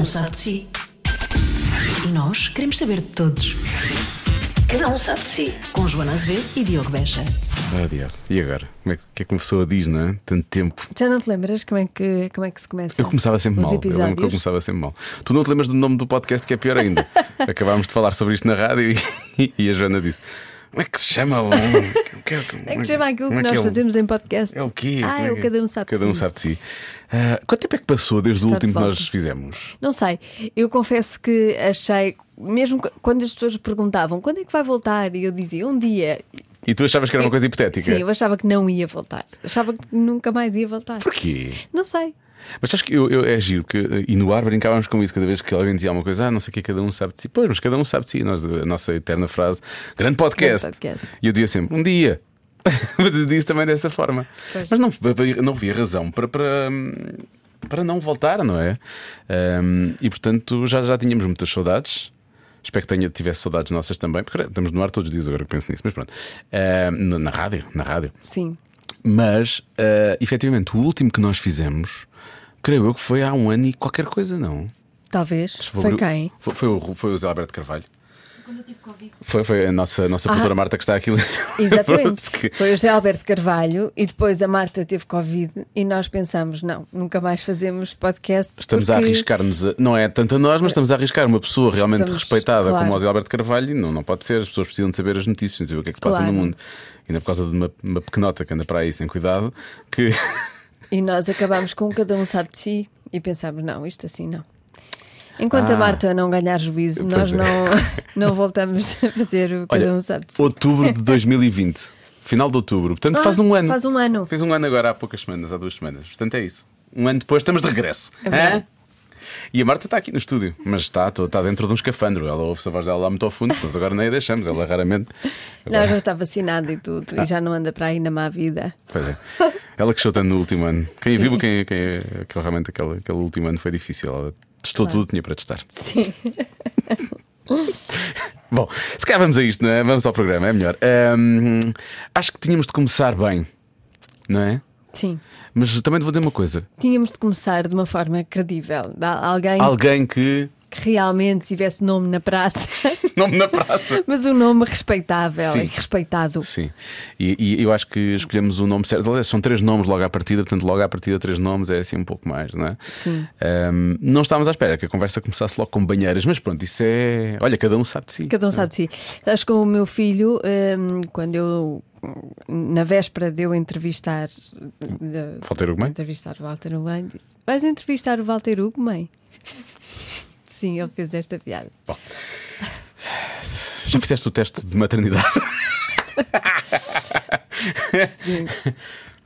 um sabe de si. E nós queremos saber de todos. Cada um sabe de si. Com Joana Azevedo e Diogo Beja. Ah, diabo. E agora? Como é que, que é que uma pessoa diz, não é? Tanto tempo. Já não te lembras como é que, como é que se começa? Eu começava sempre mal. Eu lembro que eu episódios? começava sempre mal. Tu não te lembras do nome do podcast, que é pior ainda. Acabámos de falar sobre isto na rádio e, e a Joana disse: Como é que se chama? o- que- que- É que se chama aquilo que é nós é o- fazemos em podcast. É o quê? Ah, é o que Cada Um Sabe de Cada um Si. sabe de si. Ah, quanto tempo é que passou desde o último que nós fizemos? Não sei, eu confesso que achei, mesmo qu- quando as pessoas perguntavam quando é que vai voltar, e eu dizia um dia. E tu achavas que era uma coisa hipotética? Sim, eu achava que não ia voltar. Achava que nunca mais ia voltar. Porquê? Não sei. Mas sabes que eu, eu- é giro, que, e no ar brincávamos com isso cada vez que alguém dizia alguma coisa, ah, não sei o que, cada um sabe de si. Pois, mas cada um sabe de si. Nós, a nossa eterna frase, grande podcast. Grande podcast. E eu dizia sempre, um dia. mas disse também dessa forma. Pois. Mas não, não havia razão para, para, para não voltar, não é? Ahm, e portanto já, já tínhamos muitas saudades. Espero que tenha, tivesse saudades nossas também, porque estamos no ar todos os dias agora que penso nisso, mas pronto. Na, na rádio, na rádio. Sim. Mas, uh, efetivamente, o último que nós fizemos, creio eu que foi há um ano e qualquer coisa, não? Talvez. Sobre Foi quem? Foi, foi o, foi o Zé Alberto Carvalho. Foi, foi a nossa, nossa produtora Marta que está aqui. Exatamente. Que- Foi o José Alberto Carvalho e depois a Marta teve Covid e nós pensamos, não, nunca mais fazemos podcast. Estamos a porque- arriscar-nos, a- não é tanto a nós, mas estamos a arriscar uma pessoa realmente Estamos- respeitada claro. como o Zé Alberto Carvalho e não, não pode ser. As pessoas precisam de saber as notícias, de saber o que é que se passa Claro. no mundo. Ainda por causa de uma, uma pequenota que anda para aí sem cuidado, que E nós acabámos com cada um sabe de si e pensámos, não, isto assim não. Enquanto Ah. a Marta não ganhar juízo, nós é. não, não voltamos a fazer o cada Olha, um sabe de si. outubro de 2020, final de outubro, portanto Ah, faz um ano. Faz um ano. Fez um ano agora há poucas semanas, há duas semanas. Portanto, é isso. Um ano depois estamos de regresso. É? E a Marta está aqui no estúdio, mas está, está dentro de um escafandro. Ela ouve-se a voz dela lá muito ao fundo, mas agora nem a deixamos, ela raramente. Não, Agora- já está vacinada e tudo, Ah. e já não anda para aí na má vida. Pois é. Ela que tanto no último ano. Quem a viu, quem, quem, aquele, realmente aquele, aquele último ano foi difícil. Ela testou tudo o que tinha para testar. Sim. Bom, se calhar vamos a isto, não é? Vamos ao programa, é melhor. Ahm, acho que tínhamos de começar bem, não é? Sim. Mas também te vou dizer uma coisa: Tínhamos de começar de uma forma credível. Alguém alguém que. que realmente tivesse nome na praça, Nome na praça. mas um nome respeitável Sim. e respeitado. Sim, e, e eu acho que escolhemos o nome certo. Aliás, São três nomes logo à partida, portanto, logo à partida, três nomes é assim um pouco mais, não é? Sim. Ahm, não estávamos à espera que a conversa começasse logo com banheiras, mas pronto, isso é. Olha, cada um sabe de si. Cada um sabe de si. Acho que o meu filho, hum, quando eu, na véspera de eu entrevistar, de- Walter Ugumem? entrevistar o Walter Ugumem, disse: Vais entrevistar o Walter Ugumem? Sim, ele fez esta piada. Já fizeste o teste de maternidade?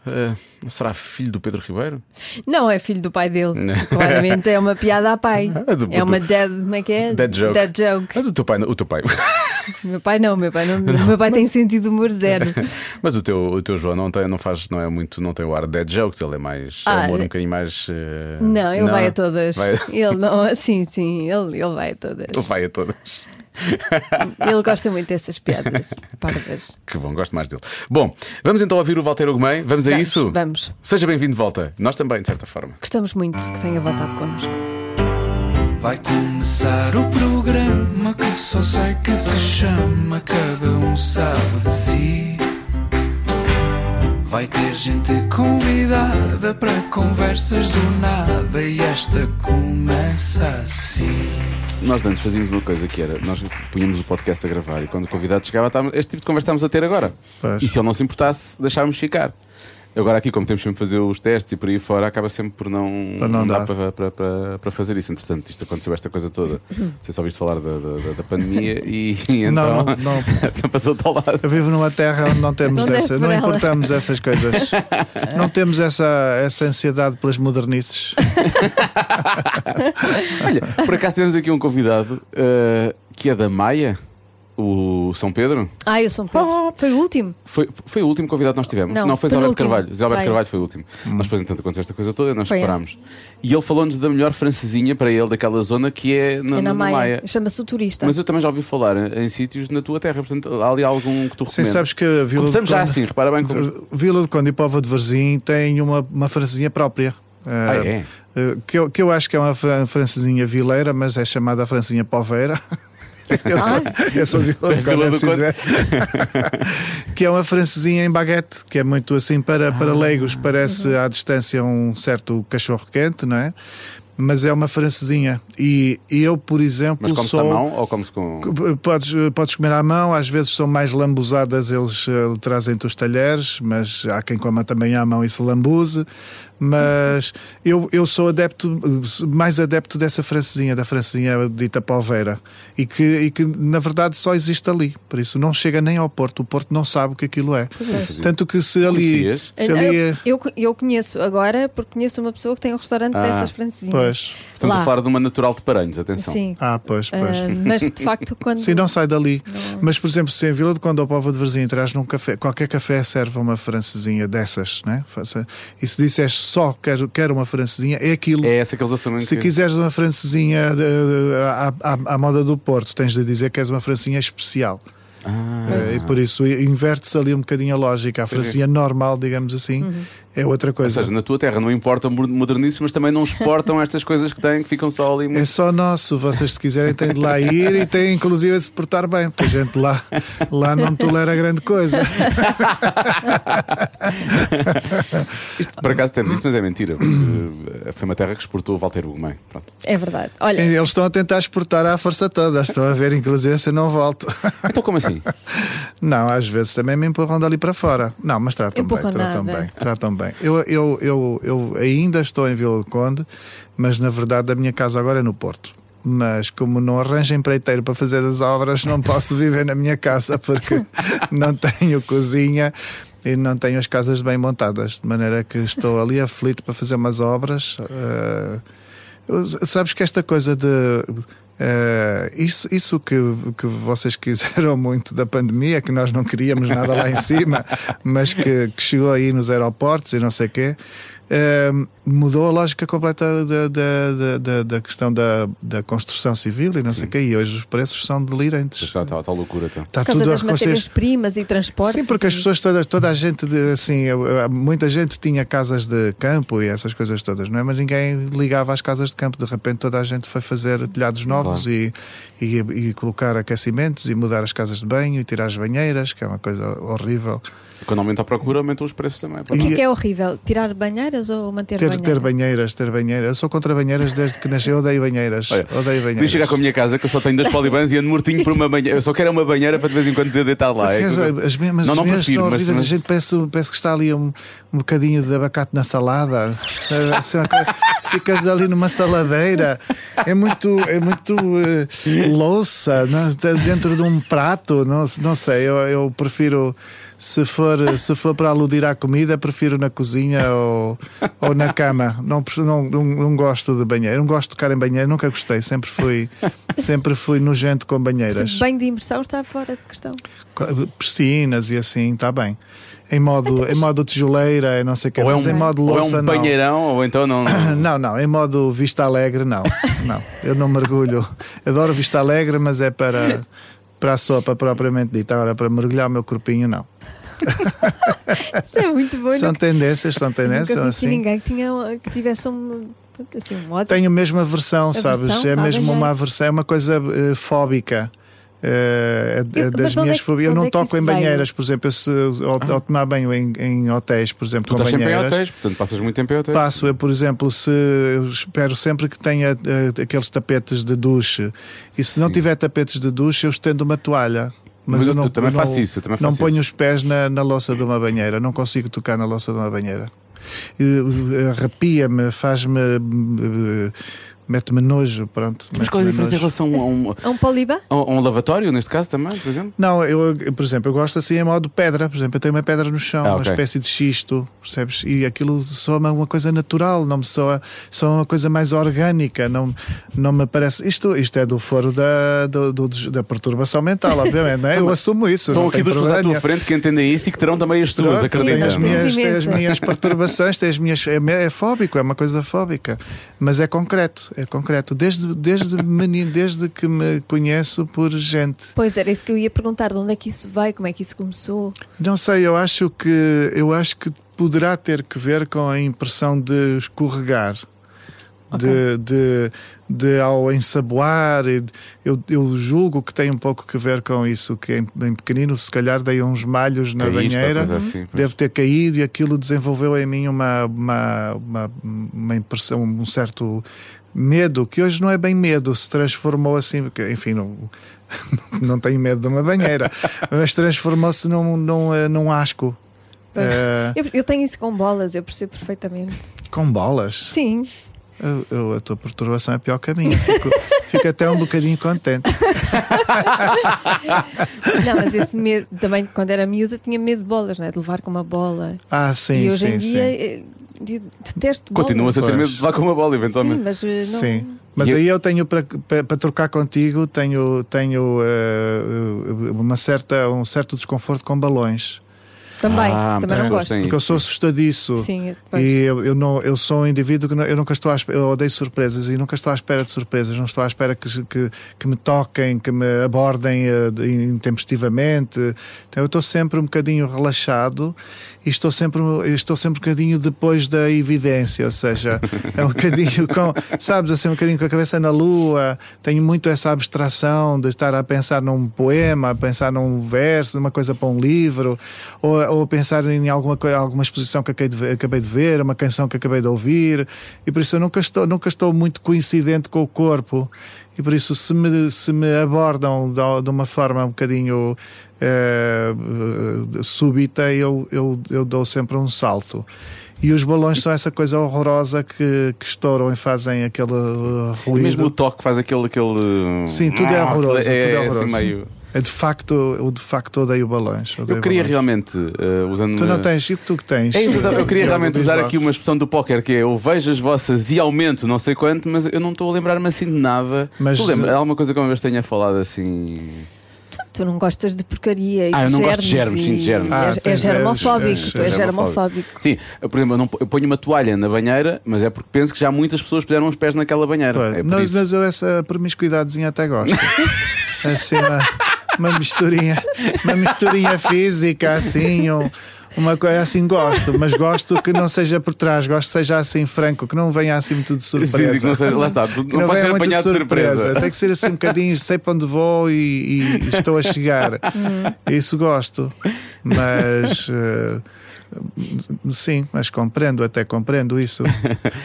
Ah, será filho do Pedro Ribeiro? Não é filho do pai dele. Não. Claramente é uma piada à pai. Mas o- É uma dead, como é que é? Dead joke. Dead joke. Mas o teu pai, o teu pai, Meu pai não, meu pai não. meu pai tem sentido humor zero. mas o teu, o teu João não tem, não faz, não é muito, não tem o ar de dead jokes, ele é mais é Ah, humor um é- bocadinho mais. eh, Não, ele vai a todas. Vai, Ele não, sim, sim, ele, ele vai a todas. ele vai a todas. Ele gosta muito dessas piadas pardas. Que bom, gosto mais dele. Bom, vamos então ouvir o Walter Ugumem. Vamos a Vamos, isso? Vamos. Seja bem-vindo de volta. Nós também, de certa forma. Gostamos muito que tenha voltado connosco. Vai começar o programa que só sei que se chama Cada um sabe de si. Vai ter gente convidada para conversas do nada e esta começa assim. Nós antes fazíamos uma coisa que era: nós punhamos o podcast a gravar e quando o convidado chegava, estávamos, este tipo de conversa estávamos a ter agora. Pois. E se ele não se importasse, deixávamos ficar. Agora, aqui, como temos sempre de fazer os testes e por aí fora, acaba sempre por não, Para não dá dar. para, para, para, para fazer isso. Entretanto, isto aconteceu esta coisa toda. Você só ouviste falar da, da, da- pandemia e, e então Não, não. passou-te ao lado. Eu vivo numa terra onde não temos Não dessa, não por ela. importamos essas coisas. Não temos essa, essa ansiedade pelas modernices. Olha, por acaso temos aqui um convidado eh, que é da Maia, o São Pedro. Ah, eu sou um Pedro. Foi o último. Foi, foi o último convidado que nós tivemos. Não, foi Zé Alberto. Carvalho. Zé Alberto. Carvalho foi o último. Nós depois, entanto, aconteceu esta coisa toda e nós Foi, é. separámos. E ele falou-nos da melhor francesinha para ele, daquela zona que é na, é na, na Maia. Maia. Chama-se o turista. Mas eu também já ouvi falar em, em sítios na tua terra, portanto, há ali algum que tu Sim, recomendas. sabes que a Vila Começamos de já Conde, assim, repara bem como. Vila de Conde e Pova de Varzim tem uma, uma francesinha própria. Ah, é? eh, que, eu, que eu acho que é uma fran- francesinha vileira, mas é chamada francesinha poveira. Eu sou, eu sou de é preciso ver. que é uma francesinha em baguete, que é muito assim para, para Ah. leigos, parece à distância um certo cachorro quente, não é? Mas é uma francesinha. E, e eu, por exemplo, Mas come-se à mão ou come-se com. Podes, podes comer à mão, às vezes são mais lambuzadas, eles eh, trazem-te os talheres, mas há quem coma também à mão e se lambuze. Mas eu, eu sou adepto, mais adepto dessa francesinha, da francesinha dita polveira, e que, e que na verdade só existe ali. Por isso não chega nem ao Porto, o Porto não sabe o que aquilo é. Tanto que se ali. Se ali eu, eu, eu conheço agora, porque conheço uma pessoa que tem um restaurante Ah, dessas francesinhas. Pois. Estamos Lá. a falar de uma natural de Paranhos, atenção. Sim. Ah, pois, pois. Ah, mas de facto, quando. Sim, não sai dali. Mas, por exemplo, se em Vila de Conde ou Povo de Varzim entras num café, qualquer café serve uma francesinha dessas, né? E se disseres só quero, quero uma francesinha, é aquilo. É essa que eles assumem Se que... quiseres uma francesinha de- à, à- à moda do Porto, tens de dizer que és uma francesinha especial. Ah, Eh, E por isso inverte-se ali um bocadinho a lógica. A francesinha normal, digamos assim, é outra Ou coisa. seja, na tua terra não importam modernices, mas também não exportam estas coisas que têm, que ficam só ali É muito. só nosso, vocês se quiserem têm de lá ir e têm inclusive de se portar bem, porque a gente lá, lá não tolera grande coisa. Isto, por acaso temos isso, mas é mentira. eh, Foi uma terra que exportou o Walter Ugumem. Pronto. É verdade. Olha, Sim, eles estão a tentar exportar à força toda. Estão a ver, inclusive, se eu não volto. Então, como assim? Não, às vezes também me empurram dali para fora. Não, mas tratam bem, Empurram tratam nada. bem, tratam bem. Eu, eu, eu, eu ainda estou em Vila do Conde, mas na verdade a minha casa agora é no Porto. Mas como não arranjo empreiteiro para fazer as obras, não posso viver na minha casa porque não tenho cozinha e não tenho as casas bem montadas. De maneira que estou ali aflito para fazer umas obras. eu- Sabes que esta coisa de. eh, isso isso que, que vocês quiseram muito da pandemia, que nós não queríamos nada lá em cima, mas que, que chegou aí nos aeroportos e não sei o quê, eh, mudou a lógica completa da, da, da, da- questão da, da construção civil e não sei o quê. E hoje os preços são delirantes. Está, está, está loucura. Está por causa tudo a das reconstruir. matérias-primas e transportes. Sim, porque as pessoas, toda, toda a gente, assim, muita gente tinha casas de campo e essas coisas todas, não é? Mas ninguém ligava às casas de campo. De repente, toda a gente foi fazer telhados novos e, e, e colocar aquecimentos e mudar as casas de banho e tirar as banheiras, que é uma coisa horrível. Quando aumenta a procura, aumentam os preços também. O que é, que é horrível? Tirar banheiras ou manter Ter, banheiras? ter banheiras, ter banheiras. Eu sou contra banheiras desde que nasci. Eu odeio banheiras. Olha, odeio Podia banheiras. chegar com a minha casa que eu só tenho dois polibans e ando mortinho por uma banheira. Eu só quero uma banheira para de vez em quando deitar lá. É Porque as mesmas, não, as não minhas prefiro, são mas, horríveis. mas- A gente parece, parece que está ali um, um bocadinho de abacate na salada. Sabe? Assim, Ficas ali numa saladeira. É muito, é muito eh, louça não? Está dentro de um prato. Não, não sei, eu, eu prefiro. Se for, se for para aludir à comida, prefiro na cozinha ou, ou na cama. Não, não, não, não gosto de banheiro. Não gosto de tocar em banheiro, nunca gostei. Sempre fui, sempre fui nojento com banheiras. Portanto, banho de imersão está fora de questão. piscinas e assim, está bem. Em modo, em modo tijoleira, não sei o que, ou é mas um, em modo ou é louça, um não. banheirão, ou então não. não. Não, não, em modo vista alegre, não. Não, eu não mergulho. Adoro vista alegre, mas é para, para a sopa propriamente dita. Agora, para mergulhar o meu corpinho, não. Isso é muito bom. São nunca, tendências, são nunca tendências. conheci Assim. ninguém que, tinha, que tivesse um, assim, um ótimo. Tenho mesmo aversão, sabes? Aversão É à mesmo uma aversão, é uma coisa eh, fóbica. Eh, é- é Eu- das mas minhas é que- fobias. Eu não é toco isso em banheiras, por exemplo, eu se, ao, ao tomar banho em, em hotéis, por exemplo, Tu com estás sempre em banheiras. hotéis, portanto passas muito tempo em hotéis. Passo, eu, por exemplo, se eu espero sempre que tenha eh, aqueles tapetes de duche e se não Sim. tiver tapetes de duche, eu estendo uma toalha. Mas eu- eu também faço isso, eu também não faço ponho isso. os pés na, na louça de uma banheira, não consigo tocar na louça de uma banheira. Eh, Arrepia-me, faz-me. Mete-me nojo, pronto. Mas qual é a diferença em nojo. relação a um, É um poliba? a um lavatório, neste caso também, por exemplo? Não, eu, por exemplo, eu gosto assim em modo pedra. Por exemplo, eu tenho uma pedra no chão, Ah, uma ok. espécie de xisto, percebes? E aquilo soa uma coisa natural, não me soa, soa uma coisa mais orgânica. Não, não me parece. Isto, isto é do foro da, do, do- da perturbação mental, obviamente, não é? Eu assumo isso. Estão aqui duas pessoas à tua frente que entendem isso e que terão também as tem acredita as minhas, tem as minhas perturbações, tem as minhas, é, é fóbico, é uma coisa fóbica, mas é concreto, é concreto. Desde, desde menino, desde que me conheço por gente. Pois era isso que eu ia perguntar, de onde é que isso veio, como é que isso começou? Não sei, eu acho que eu acho que poderá ter que ver com a impressão de escorregar. De, de, de ao ensaboar, eu, eu julgo que tem um pouco que ver com isso. Que em, em pequenino, se calhar, dei uns malhos na Caíste banheira, assim, pois. deve ter caído e aquilo desenvolveu em mim uma, uma, uma, uma impressão, um certo medo, que hoje não é bem medo, se transformou assim, porque, enfim, não, não tenho medo de uma banheira, mas transformou-se num, num, eh, num asco. Eh, Eu, eu tenho isso com bolas, eu percebo perfeitamente. com bolas. Sim, Eu- eu- a tua perturbação é pior que a minha. Fico, fico até um bocadinho contente. não, mas esse medo, também quando era miúda tinha medo de bolas, não é? De levar com uma bola. Ah, sim, e hoje sim, em dia sim. De- detesto. Continuas a ter medo de levar com uma bola, Sim, eventualmente. mas eh, não. Sim. Mas eu- aí eu tenho para, para, trocar contigo tenho tenho eh, uma certa um certo desconforto com balões Também, Ah, também não gosto. porque eu sou assustadiço Sim, eu- e eu, eu não eu sou um indivíduo que não- eu nunca estou à espera, eu odeio surpresas e nunca estou à espera de surpresas não estou à espera que, que, que me toquem que me abordem de- intempestivamente então eu estou sempre um bocadinho relaxado e estou sempre estou sempre um bocadinho depois da evidência ou seja é um bocadinho com sabes assim um bocadinho com a cabeça na lua. Tenho muito essa abstração de estar a pensar num poema a pensar num verso numa coisa para um livro ou, ou a pensar em alguma alguma exposição que acabei de, ver, uma canção que acabei de ouvir. E por isso eu nunca estou nunca estou muito coincidente com o corpo. E por isso se me, se me abordam de uma forma um bocadinho eh, eh, súbita eu, eu, eu dou sempre um salto e os balões são essa coisa horrorosa que, que estouram e fazem aquele uh, ruído. Mesmo o toque faz aquele. aquele... Sim, tudo é Ah, horroroso, É, tudo é assim horroroso. meio... É de facto, eu de facto odeio balões. odeio Eu queria balões. realmente, eh, usando. Tu não tens, e tu que tens? É isso, eu queria realmente Diz usar aqui uma expressão do póquer que é eu vejo as vossas e aumento não sei quanto, mas eu não estou a lembrar-me assim de nada. Mas- tu lembra? Há alguma coisa que uma vez tenha falado assim. Tu, tu não gostas de porcaria e Ah, eu de não gosto de germes, e- sim, de germes. Ah, és, és tens- germofóbico, és- tu és és germofóbico. Sim, eu, por exemplo, eu, não, eu ponho uma toalha na banheira, mas é porque penso que já muitas pessoas puseram os pés naquela banheira. Pois, É mas, mas eu essa promiscuidadezinha até gosto. assim, uma, uma misturinha, uma misturinha física, assim, um- uma coisa assim gosto, mas gosto que não seja por trás, gosto que seja assim franco, que não venha assim muito de surpresa. Sim, sim, não seja- lá está, Que não, podes ser apanhado de surpresa. Tem que ser assim um bocadinho, sei para onde vou e, e estou a chegar. Isso gosto. Mas eh, sim, mas compreendo, até compreendo isso.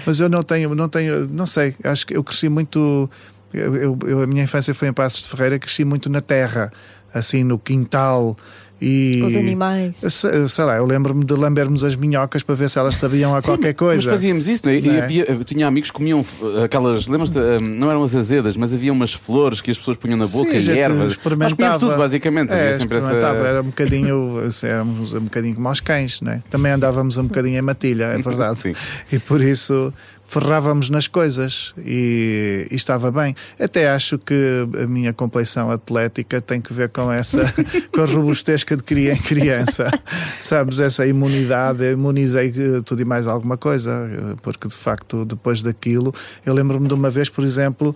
Mas eu não tenho, não tenho, não sei, acho que eu cresci muito. Eu- eu- a minha infância foi em Passos de Ferreira, cresci muito na terra, assim no quintal. E, Com os animais. Eu sei, sei lá, eu lembro-me de lambermos as minhocas para ver se elas sabiam a qualquer Mas coisa. fazíamos isso, não é? E Não é? havia- tinha amigos que comiam uh, aquelas, lembras-te, uh, não eram as azedas, mas havia umas flores que as pessoas punham na boca Sim, e ervas. Nós experimentava. comíamos tudo, basicamente. É, havia sempre essa. experimentava, era um bocadinho, assim, éramos um bocadinho como aos cães, né? Também andávamos um bocadinho em matilha, é verdade. Sim. E por isso ferrávamos nas coisas e, e estava bem. Até acho que a minha compleição atlética tem que ver com essa, com a robustez que adquiri em criança. Sabes, essa imunidade, eu imunizei eh, tudo e mais alguma coisa, eh, porque de facto depois daquilo, eu lembro-me de uma vez, por exemplo,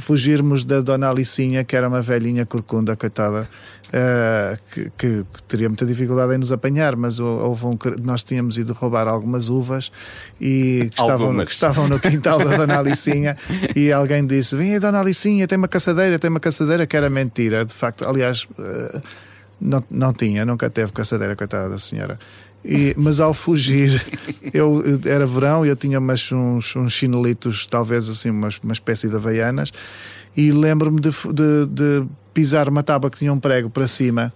fugirmos da Dona Alicinha, que era uma velhinha corcunda, coitada. eh, que, que- teria muita dificuldade em nos apanhar, mas hou- houve um, nós tínhamos ido roubar algumas uvas e que estavam, Algumas. que estavam no quintal da Dona Alicinha e alguém disse: Vem Dona Alicinha, tem uma caçadeira, tem uma caçadeira, que era mentira. De facto, aliás, eh, não, não tinha, nunca teve caçadeira, coitada da senhora. E, mas ao fugir, eu era verão e eu tinha umas, uns, uns chinelitos, talvez assim, umas, uma espécie de havaianas, e lembro-me de, de- de pisar uma tábua que tinha um prego para cima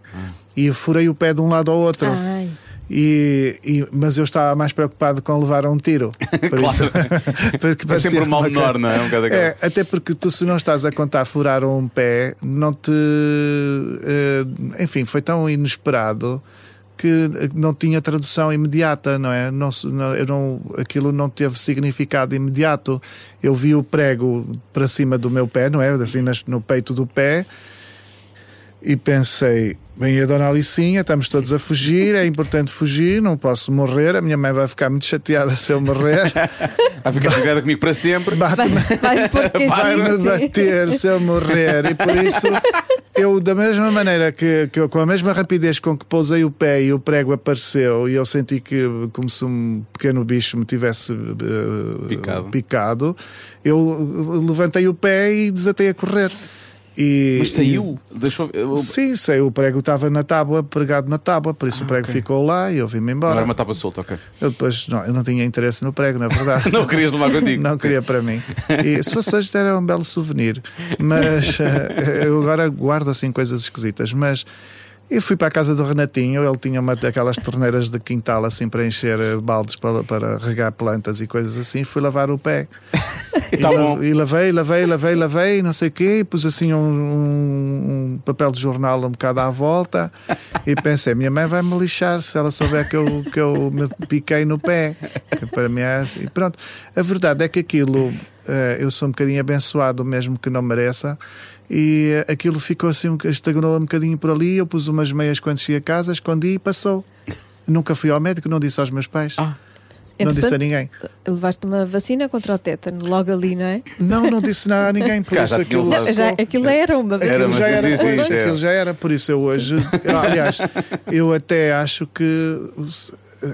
e furei o pé de um lado ao outro. Ai, E, e- mas eu estava mais preocupado com levar um tiro. Por isso, porque É sempre um mal menor, não é? Um É, até porque tu, se não estás a contar furar um pé, não te. eh, enfim, foi tão inesperado que não tinha tradução imediata, não é? Não, eu não, aquilo não teve significado imediato. Eu vi o prego para cima do meu pé, não é? Assim, no peito do pé. E pensei, bem, a dona Alicinha, estamos todos a fugir, é importante fugir, não posso morrer, a minha mãe vai ficar muito chateada se eu morrer, Vai ficar chegada comigo para sempre. bate-me Vai sim. bater se eu morrer. E por isso, eu, da mesma maneira que, que eu, com a mesma rapidez com que pousei o pé e o prego apareceu, e eu senti que, como se um pequeno bicho me tivesse eh, Picado. picado, eu levantei o pé e desatei a correr. E, Mas saiu. Deixou. eu- Sim, sei, o prego estava na tábua, pregado na tábua, por isso o prego ficou lá e eu vim-me Não embora. era uma tábua solta, ok. Eu depois, não, eu não tinha interesse no prego, na verdade. Não querias levar contigo. Não queria para mim. E se fosse hoje, era um belo souvenir. Mas eh, eu agora guardo assim coisas esquisitas. Mas eu fui para a casa do Renatinho, ele tinha uma daquelas torneiras de quintal assim para encher eh, baldes para, para regar plantas e coisas assim. Fui lavar o pé. E, Tá bom. e lavei, lavei, lavei, lavei, não sei o quê, e pus assim um, um- papel de jornal um bocado à volta e pensei, minha mãe vai me lixar se ela souber que eu, que eu me piquei no pé. Que para mim é assim. Pronto, a verdade é que aquilo eh, eu sou um bocadinho abençoado, mesmo que não mereça. E aquilo ficou assim, estagnou um bocadinho por ali. Eu pus umas meias quando cheguei a casa, escondi e passou. Nunca fui ao médico, não disse aos meus pais, Ah. não disse a ninguém. levaste uma vacina contra o tétano, logo ali, não é? Não, não disse nada a ninguém. Por isso aquilo, levado. Já, aquilo era uma Era, aquilo mas já era, sim, sim, é. aquilo já era, por isso eu hoje, eu, aliás, eu até acho que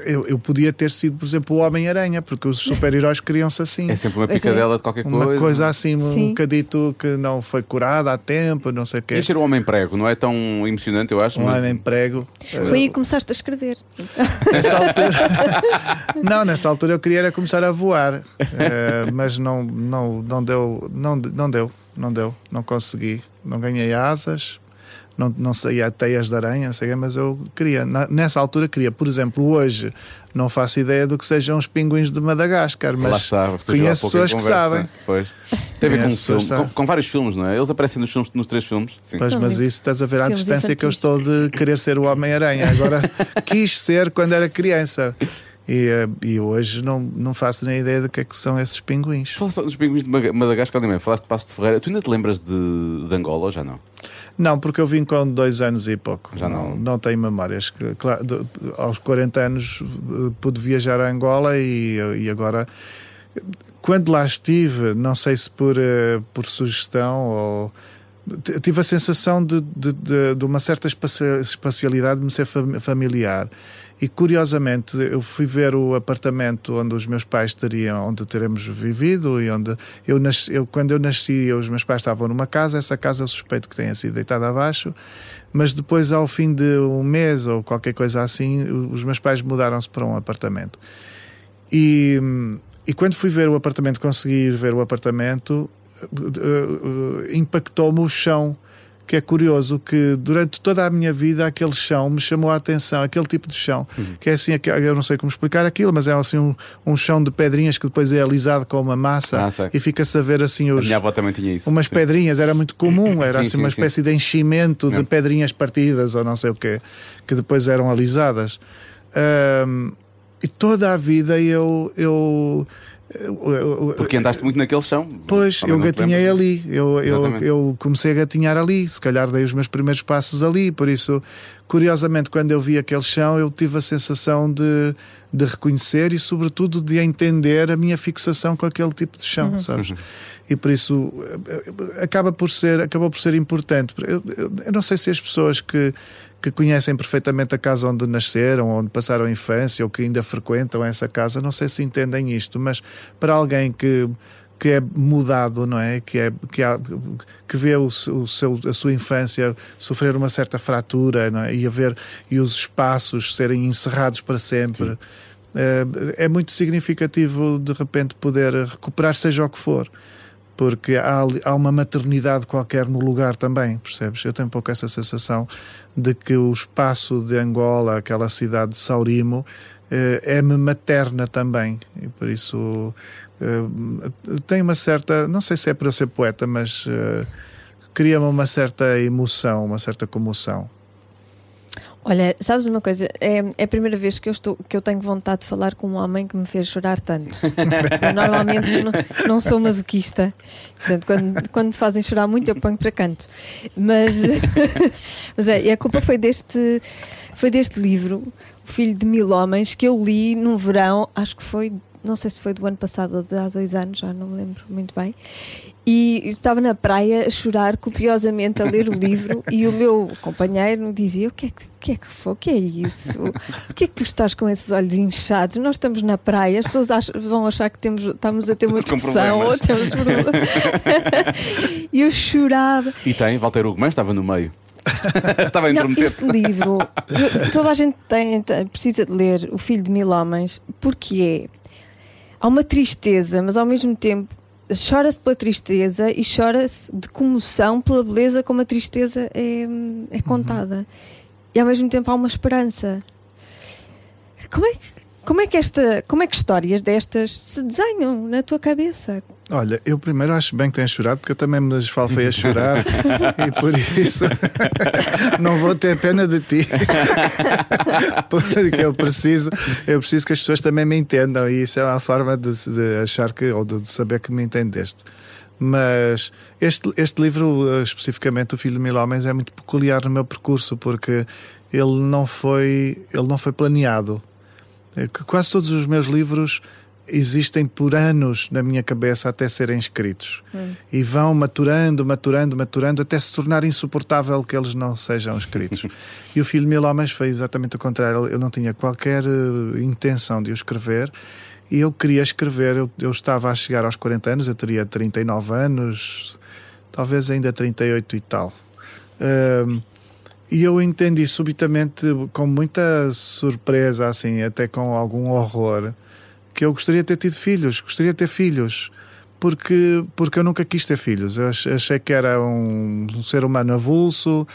eu, eu podia ter sido, por exemplo, o Homem-Aranha, porque os super-heróis criam-se assim. É sempre uma é. picadela de qualquer Uma coisa. coisa assim, um Sim. bocadito que não foi curada há tempo, não sei o quê. Encher o homem prego, não é tão emocionante, eu acho. Um mas- homem prego. Foi aí que começaste a escrever. Nessa altura, não, nessa altura eu queria era começar a voar, eh, mas não, não, não deu, não, não deu, não deu, não consegui, não ganhei asas, não, não saía teias de aranha, não sei mas eu queria, na- nessa altura queria, por exemplo, hoje não faço ideia do que sejam os pinguins de Madagascar, Lá mas está, conheço pessoas que sabem. Pois. Tem a ver com, filme- que com, sabem. com vários filmes, não é? Eles aparecem nos, filmes, nos três filmes. Sim. Pois, mas isso estás a ver à Filmes distância que eu infantis. estou de querer ser o Homem-Aranha. Agora quis ser quando era criança. E, eh, e hoje não, não faço nem ideia do que é que são esses pinguins. Fala só dos pinguins de Madagascar também. Falaste de Passo de Ferreira. Tu ainda te lembras de, de Angola ou já não? Não, porque eu vim com dois anos e pouco. Já não- não tenho memórias. Claro, de- aos 40 anos eh, pude viajar a Angola e, e agora, quando lá estive, não sei se por, eh, por sugestão ou. Tive a sensação de, de, de- de uma certa espaci- espacialidade de me ser fam- familiar. E curiosamente, eu fui ver o apartamento onde os meus pais teriam, onde teremos vivido e onde eu nasci, eu, quando eu nasci, os meus pais estavam numa casa, essa casa eu suspeito que tenha sido deitada abaixo, mas depois, ao fim de um mês ou qualquer coisa assim, os meus pais mudaram-se para um apartamento. E, e quando fui ver o apartamento, conseguir ver o apartamento, eh, eh, impactou-me o chão. Que é curioso que durante toda a minha vida aquele chão me chamou a atenção, aquele tipo de chão, que é assim, eu não sei como explicar aquilo, mas é assim um, um chão de pedrinhas que depois é alisado com uma massa Ah, e fica-se a ver assim A os, minha avó também tinha isso. umas Sim. pedrinhas, era muito comum, era Sim, assim sim, uma espécie de enchimento de É. pedrinhas partidas ou não sei o quê, que depois eram alisadas. Ahm, e toda a vida eu- eu- Porque andaste muito naquele chão. Pois, eu gatinhei ali. Eu, eu, eu comecei a gatinhar ali. Se calhar dei os meus primeiros passos ali. Por isso, curiosamente, quando eu vi aquele chão, eu tive a sensação de, de reconhecer e, sobretudo, de entender a minha fixação com aquele tipo de chão, sabes? E por isso acaba por ser, acabou por ser importante. Eu, eu- eu não sei se as pessoas que, que conhecem perfeitamente a casa onde nasceram, onde passaram a infância ou que ainda frequentam essa casa, não sei se entendem isto, mas para alguém que que é mudado, não é? Que, é, que, há- que vê o, o seu, a sua infância sofrer uma certa fratura não é? e, haver, e os espaços serem encerrados para sempre. Eh, É, muito significativo de repente poder recuperar, seja o que for. Porque há, há uma maternidade qualquer no lugar também, percebes? Eu tenho um pouco essa sensação de que o espaço de Angola, aquela cidade de Saurimo, eh, é-me materna também. E por isso eh, tem uma certa. Não sei se é para eu ser poeta, mas eh, cria-me uma certa emoção, uma certa comoção. Olha, sabes uma coisa? É, é a primeira vez que eu, estou, que eu tenho vontade de falar com um homem que me fez chorar tanto. eu normalmente não, não sou masoquista. Portanto, quando, quando me fazem chorar muito, eu ponho para canto. Mas, mas é, e a culpa foi deste, foi deste livro, O Filho de Mil Homens, que eu li num verão, acho que foi, não sei se foi do ano passado ou de há dois anos, já não me lembro muito bem. E estava na praia a chorar copiosamente a ler o livro e o meu companheiro dizia: O que é que, que, é que foi? O que é isso? O que é que tu estás com esses olhos inchados? Nós estamos na praia, as pessoas acham- vão achar que temos, estamos a ter uma discussão ou temos problemas. E eu chorava. E tem, Walter Ugman estava no meio. estava Não, este livro, toda a gente tem- precisa de ler O Filho de Mil Homens, porque é. Há uma tristeza, mas ao mesmo tempo chora-se pela tristeza e chora-se de comoção pela beleza como a tristeza é, é contada. E ao mesmo tempo há uma esperança. Como é que. Como é, que esta, como é que histórias destas se desenham na tua cabeça? Olha, eu primeiro acho bem que tenhas chorado, porque eu também me esfalfei a chorar e por isso não vou ter pena de ti. porque eu preciso, eu preciso que as pessoas também me entendam e isso é uma forma de, de achar que, ou de saber que me entendeste. Mas este, este livro, eh, especificamente O Filho de Mil Homens, é muito peculiar no meu percurso, porque ele não foi, ele não foi planeado. Que Quase todos os meus livros existem por anos na minha cabeça até serem escritos e vão maturando, maturando, maturando até se tornar insuportável que eles não sejam escritos. e o Filho Mil Homens foi exatamente o contrário. Eu não tinha qualquer eh, intenção de o escrever e eu queria escrever. Eu, eu estava a chegar aos 40 anos, eu teria 39 anos, talvez ainda 38 e tal. E eu entendi subitamente, com muita surpresa, assim, até com algum horror, que eu gostaria de ter tido filhos, gostaria de ter filhos, porque, porque eu nunca quis ter filhos. Eu ach- achei que era um, um ser humano avulso,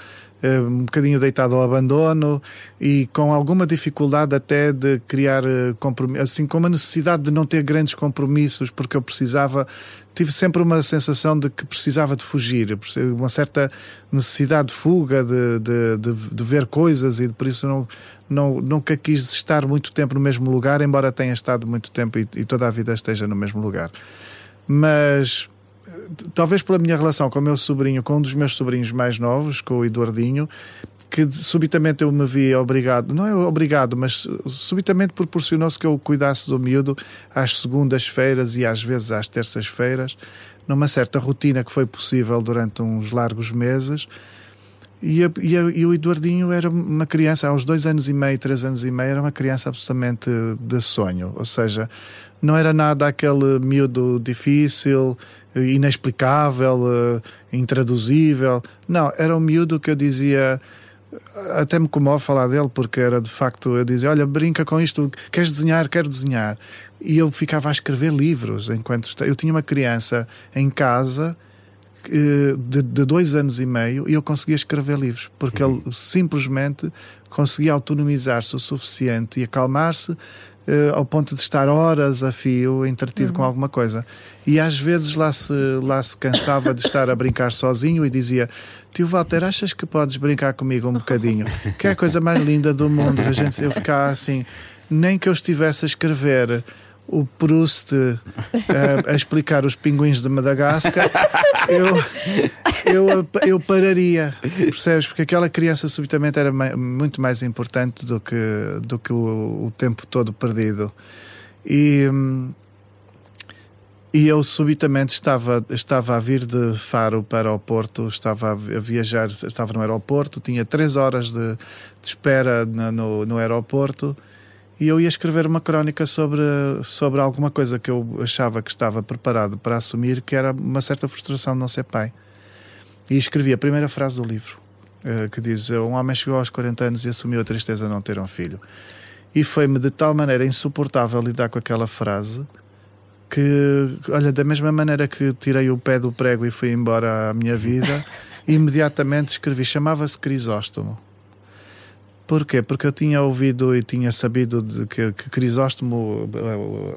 um bocadinho deitado ao abandono e com alguma dificuldade até de criar compromissos, assim, com uma necessidade de não ter grandes compromissos, porque eu precisava, tive sempre uma sensação de que precisava de fugir, uma certa necessidade de fuga, de, de, de, de ver coisas e por isso não, não, nunca quis estar muito tempo no mesmo lugar, embora tenha estado muito tempo e, e toda a vida esteja no mesmo lugar. Mas talvez pela minha relação com o meu sobrinho, com um dos meus sobrinhos mais novos, com o Eduardinho, que subitamente eu me vi obrigado, não é obrigado, mas subitamente proporcionou-se que eu cuidasse do miúdo às segundas-feiras e às vezes às terças-feiras, numa certa rotina que foi possível durante uns largos meses. E, a- e a- e o Eduardinho era uma criança, aos dois anos e meio, três anos e meio, era uma criança absolutamente de sonho. Ou seja, não era nada aquele miúdo difícil, inexplicável, eh, intraduzível. Não, era um miúdo que eu dizia. Até me comove falar dele, porque era de facto. Eu dizia: Olha, brinca com isto, queres desenhar? Quero desenhar. E eu ficava a escrever livros enquanto. Eu tinha uma criança em casa de, de dois anos e meio e eu conseguia escrever livros, porque ele simplesmente conseguia autonomizar-se o suficiente e acalmar-se eh, ao ponto de estar horas a fio entretido com alguma coisa. E às vezes lá se, lá se cansava de estar a brincar sozinho e dizia: Tio Walter, achas que podes brincar comigo um bocadinho? Que é a coisa mais linda do mundo. A gente, eu ficava assim, nem que eu estivesse a escrever o Proust eh, a explicar os pinguins de Madagascar, eu, eu, eu pararia, percebes? Porque aquela criança subitamente era muito mais importante do que, do que o, o tempo todo perdido. E, e eu subitamente estava, estava a vir de Faro para o Porto, estava a vi- a viajar, estava no aeroporto, tinha três horas de, de espera no, no aeroporto e eu ia escrever uma crónica sobre, sobre alguma coisa que eu achava que estava preparado para assumir, que era uma certa frustração de não ser pai. E escrevi a primeira frase do livro, eh, que diz: Um homem chegou aos 40 anos e assumiu a tristeza de não ter um filho. E foi-me de tal maneira insuportável lidar com aquela frase que, olha, da mesma maneira que tirei o pé do prego e fui embora à minha vida, imediatamente escrevi: chamava-se Crisóstomo. Porquê? Porque eu tinha ouvido e tinha sabido de que, que Crisóstomo,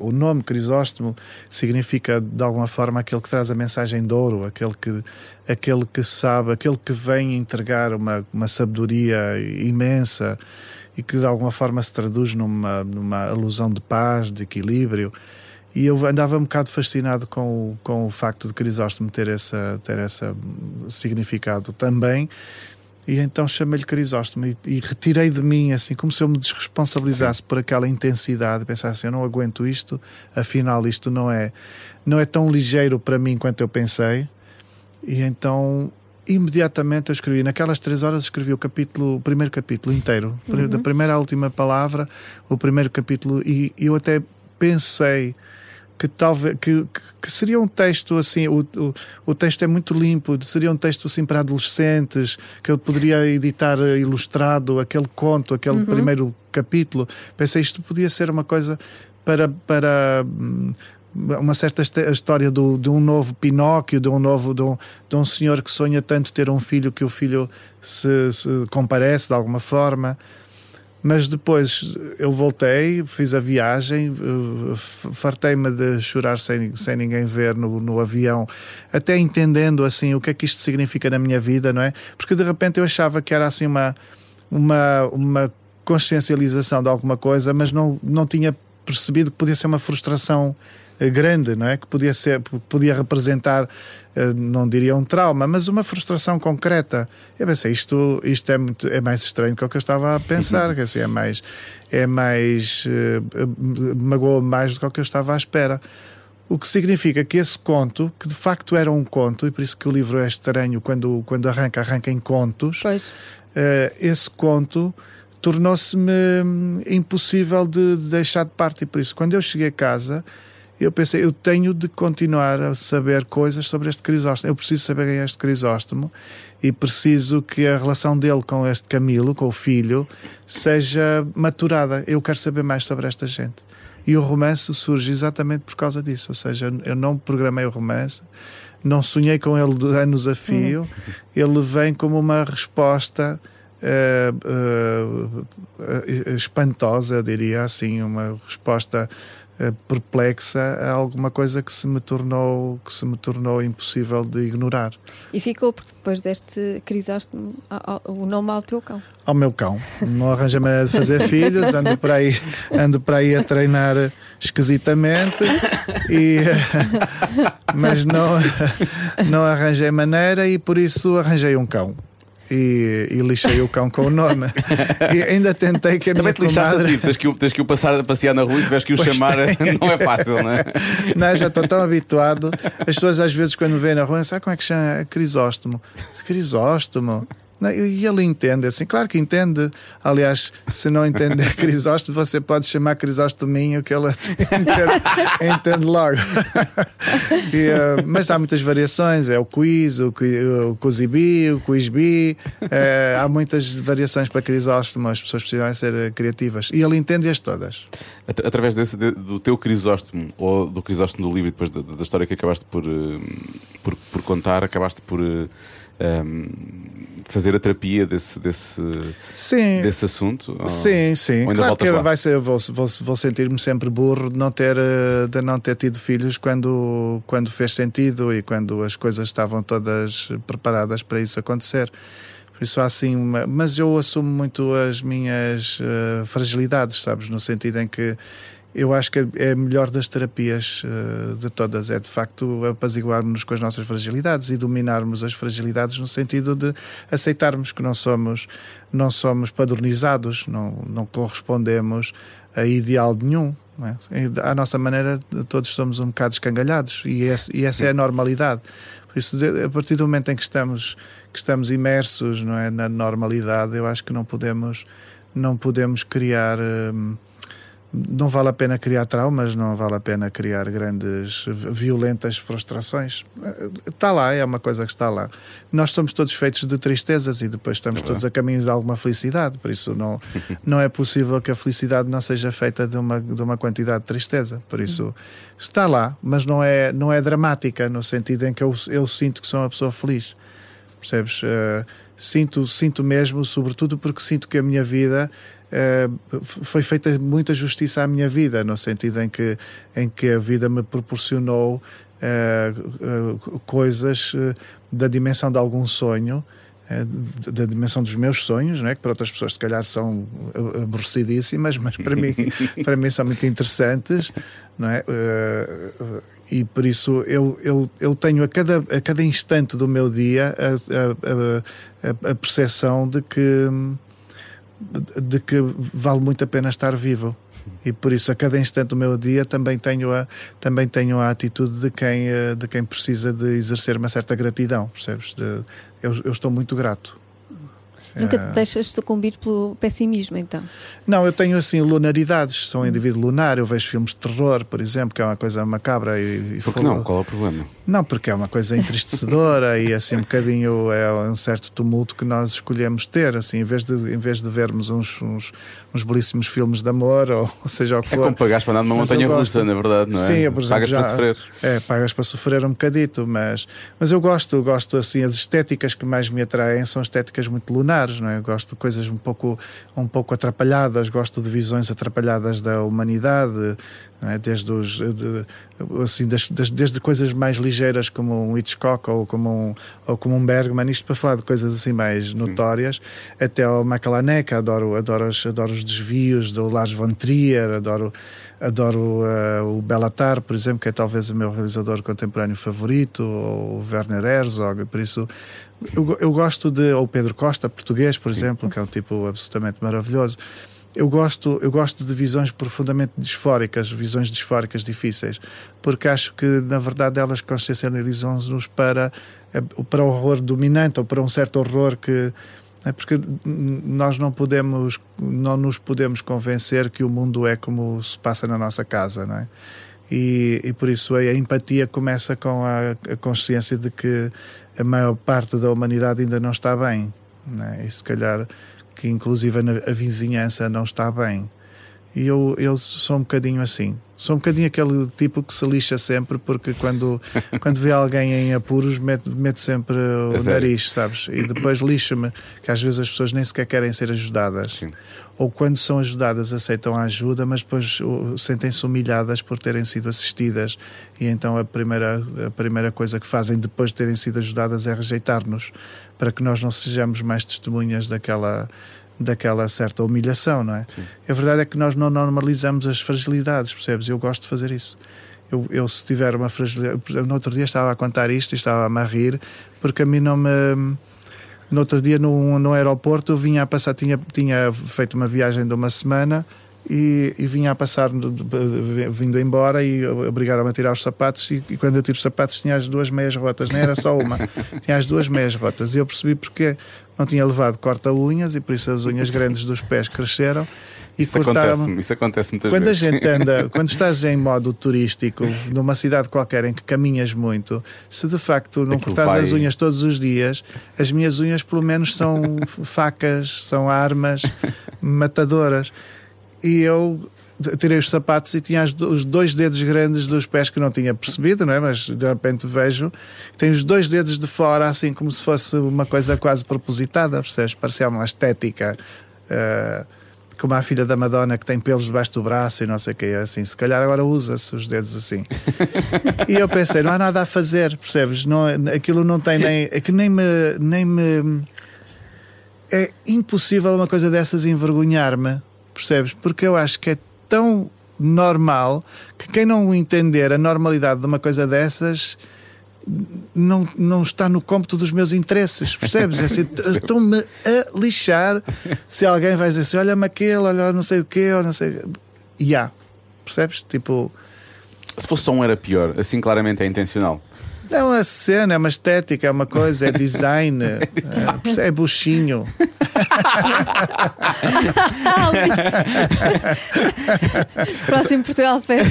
o nome Crisóstomo, significa de alguma forma aquele que traz a mensagem de ouro, aquele que, aquele que sabe, aquele que vem entregar uma, uma sabedoria imensa e que de alguma forma se traduz numa, numa alusão de paz, de equilíbrio. E eu andava um bocado fascinado com o, com o facto de Crisóstomo ter esse ter essa significado também e então chamei-lhe Crisóstomo e, e, retirei de mim, assim, como se eu me desresponsabilizasse por aquela intensidade, pensar assim, eu não aguento isto, afinal isto não é, não é tão ligeiro para mim quanto eu pensei. E então imediatamente eu escrevi, naquelas três horas escrevi o capítulo, o primeiro capítulo inteiro, uhum. da primeira à última palavra, o primeiro capítulo, e eu até pensei que talvez que, que, seria um texto assim o, o, o, texto é muito limpo seria um texto assim para adolescentes que eu poderia editar ilustrado aquele conto aquele uhum. primeiro capítulo pensei isto podia ser uma coisa para para hum, uma certa história do, de um novo Pinóquio, de um novo de um, de um senhor que sonha tanto ter um filho que o filho se, se comparece de alguma forma. Mas depois eu voltei, fiz a viagem, eh, fartei-me de chorar sem, sem ninguém ver no, no avião, até entendendo assim o que é que isto significa na minha vida, não é? Porque de repente eu achava que era assim uma, uma, uma consciencialização de alguma coisa, mas não, não tinha percebido que podia ser uma frustração grande, não é? Que podia ser, podia representar, eh, não diria um trauma, mas uma frustração concreta. Eu pensei, isto, isto é, muito, é mais estranho do que eu estava a pensar, que assim, é mais, é mais, uh, magoou mais do que eu estava à espera. O que significa que esse conto, que de facto era um conto, e por isso que o livro é estranho quando, quando arranca, arranca em contos, uh, esse conto tornou-se-me hum, impossível de deixar de parte. E por isso, quando eu cheguei a casa, eu pensei, eu tenho de continuar a saber coisas sobre este Crisóstomo. Eu preciso saber quem é este Crisóstomo e preciso que a relação dele com este Camilo, com o filho, seja maturada. Eu quero saber mais sobre esta gente. E o romance surge exatamente por causa disso. Ou seja, eu não programei o romance, não sonhei com ele de anos a fio. Uhum. Ele vem como uma resposta. Uh, uh, espantosa, eu diria assim, uma resposta perplexa a alguma coisa que se me tornou que se me tornou impossível de ignorar. E ficou porque depois deste Crisóstomo o nome ao teu cão. Ao meu cão. Não arranjei maneira de fazer filhos, ando por aí, ando por aí a treinar esquisitamente e mas não não arranjei maneira e por isso arranjei um cão e, e lixei o cão com o nome. E ainda tentei que a Também minha comadre... Tipo, tens, que tens que o passar a passear na rua e tiveres que o pois chamar, tem. não é fácil, não é? Não, já estou tão habituado. As pessoas às vezes quando me veem na rua, sabe como é que chama? Crisóstomo. Crisóstomo. E ele entende, assim, claro que entende. Aliás, se não entender Crisóstomo, você pode chamar Crisóstominho, que ele entende, entende logo. e, uh, mas há muitas variações: é o quiz, o, o cozibi, o quizbi. Uh, há muitas variações para Crisóstomo, as pessoas precisam ser criativas. E ele entende-as todas. Através desse, do teu Crisóstomo, ou do Crisóstomo do livro, depois da, da história que acabaste por, eh, por, por contar, acabaste por um, fazer a terapia desse, desse, sim. desse assunto? Sim, sim. Claro que vai ser, vou, vou, vou sentir-me sempre burro de não, ter, eh, de não ter tido filhos quando, quando fez sentido e quando as coisas estavam todas preparadas para isso acontecer. Por isso há assim uma, mas eu assumo muito as minhas uh, fragilidades, sabes? No sentido em que eu acho que é a melhor das terapias uh, de todas, é de facto apaziguarmos com as nossas fragilidades e dominarmos as fragilidades no sentido de aceitarmos que não somos, não somos padronizados, não, não correspondemos a ideal nenhum. É? À nossa maneira, todos somos um bocado escangalhados e, esse, e essa é a normalidade. Por isso, a partir do momento em que estamos, que estamos imersos não é, na normalidade, eu acho que não podemos, não podemos criar. Hum, não vale a pena criar traumas, não vale a pena criar grandes, violentas frustrações. Está lá, é uma coisa que está lá. Nós somos todos feitos de tristezas e depois estamos é todos a caminho de alguma felicidade, por isso não, não é possível que a felicidade não seja feita de uma, de uma quantidade de tristeza. Por isso está lá, mas não é, não é dramática, no sentido em que eu, eu sinto que sou uma pessoa feliz. Percebes? Uh, Sinto, sinto mesmo, sobretudo porque sinto que a minha vida eh, foi feita muita justiça à minha vida, no sentido em que, em que a vida me proporcionou eh, eh, coisas eh, da dimensão de algum sonho. eh, Da dimensão dos meus sonhos, não é? que para outras pessoas se calhar são eh, aborrecidíssimas, mas para mim, para mim são muito interessantes, não é? Eh, eh, e por isso eu, eu, eu tenho a cada, a cada instante do meu dia a, a, a, a percepção de que de que vale muito a pena estar vivo. E por isso a cada instante do meu dia também tenho a também tenho a atitude de quem eh, de quem precisa de exercer uma certa gratidão percebes? De- eu, eu estou muito grato Nunca Ah. te deixas sucumbir pelo pessimismo, então. Não, eu tenho assim lunaridades, sou um indivíduo lunar, eu vejo filmes de terror, por exemplo, que é uma coisa macabra e, e Por que full- não? Qual é o problema? Não, porque é uma coisa entristecedora e assim um bocadinho é um certo tumulto que nós escolhemos ter, assim, em vez de, em vez de vermos uns, uns, uns belíssimos filmes de amor, ou, seja o que É for. como pagares para andar numa montanha russa, na verdade, não é? Sim, eu, por exemplo, Pagas já, para sofrer. É, pagas para sofrer um bocadito, mas, mas eu gosto, gosto assim, as estéticas que mais me atraem são estéticas muito lunares, não é? Eu gosto de coisas um pouco, um pouco atrapalhadas, gosto de visões atrapalhadas da humanidade, é? desde os, de- assim, das, das- desde coisas mais ligeiras como um Hitchcock ou como um, ou como um Bergman, isto para falar de coisas assim mais notórias, até ao Michael Haneke, adoro, adoro, os, adoro os desvios do Lars von Trier, adoro, adoro eh, o Belatar, por exemplo, que é talvez o meu realizador contemporâneo favorito, ou o Werner Herzog, por isso eu, eu gosto de, ou o Pedro Costa, português, por exemplo, que é um tipo absolutamente maravilhoso. Eu gosto, eu gosto de visões profundamente disfóricas, visões disfóricas difíceis, porque acho que, na verdade, elas consciencializam-nos para, eh, para o horror dominante ou para um certo horror que. É porque nós não podemos, não nos podemos convencer que o mundo é como se passa na nossa casa, não é? E, e por isso a empatia começa com a, a consciência de que a maior parte da humanidade ainda não está bem, não é? E se calhar que inclusive a, a vizinhança não está bem. E eu, eu sou um bocadinho assim. Sou um bocadinho aquele tipo que se lixa sempre, porque quando, quando vê alguém em apuros, meto, meto sempre o sério? nariz, sabes? E depois lixa-me, que às vezes as pessoas nem sequer querem ser ajudadas. Sim. Ou quando são ajudadas, aceitam a ajuda, mas depois sentem-se humilhadas por terem sido assistidas. E então a primeira, a primeira coisa que fazem depois de terem sido ajudadas é rejeitar-nos, para que nós não sejamos mais testemunhas daquela daquela certa humilhação, não é? A verdade é que nós não normalizamos as fragilidades, percebes? Eu gosto de fazer isso. Eu, eu se tiver uma fragilidade. No outro dia estava a contar isto e estava-me a rir, porque a mim não me. No outro dia, no, no aeroporto, eu vinha a passar, tinha, tinha feito uma viagem de uma semana e, e vinha a passar, vindo embora, e obrigaram-me a tirar os sapatos. E, e quando eu tiro os sapatos, tinha as duas meias rotas, nem era só uma, tinha as duas meias rotas. E eu percebi porque não tinha levado corta-unhas e por isso as unhas grandes dos pés cresceram. Isso acontece, isso acontece muitas Quando a vezes. gente anda, quando estás em modo turístico, numa cidade qualquer em que caminhas muito, se de facto não Aquilo cortares vai- as unhas todos os dias, as minhas unhas pelo menos são facas, são armas matadoras. E eu tirei os sapatos e tinha os dois dedos grandes dos pés que não tinha percebido, não é? Mas de repente vejo, tem os dois dedos de fora, assim como se fosse uma coisa quase propositada, percebes? Parecia uma estética. eh, como a filha da Madonna que tem pelos debaixo do braço e não sei o que assim, se calhar agora usa-se os dedos assim. e eu pensei, não há nada a fazer, percebes? Não, aquilo não tem nem. É que nem me, nem me. É impossível uma coisa dessas envergonhar-me, percebes? Porque eu acho que é tão normal que quem não entender a normalidade de uma coisa dessas não, não está no cômputo dos meus interesses, percebes? É assim, Estão-me a lixar se alguém vai dizer assim: olha-me aquele, olha não sei o quê, ou não sei. E há, percebes? Tipo, Se fosse só um era pior, assim claramente é intencional. É uma cena, é uma estética, é uma coisa, é design, é, é buchinho. Próximo Portugal Fest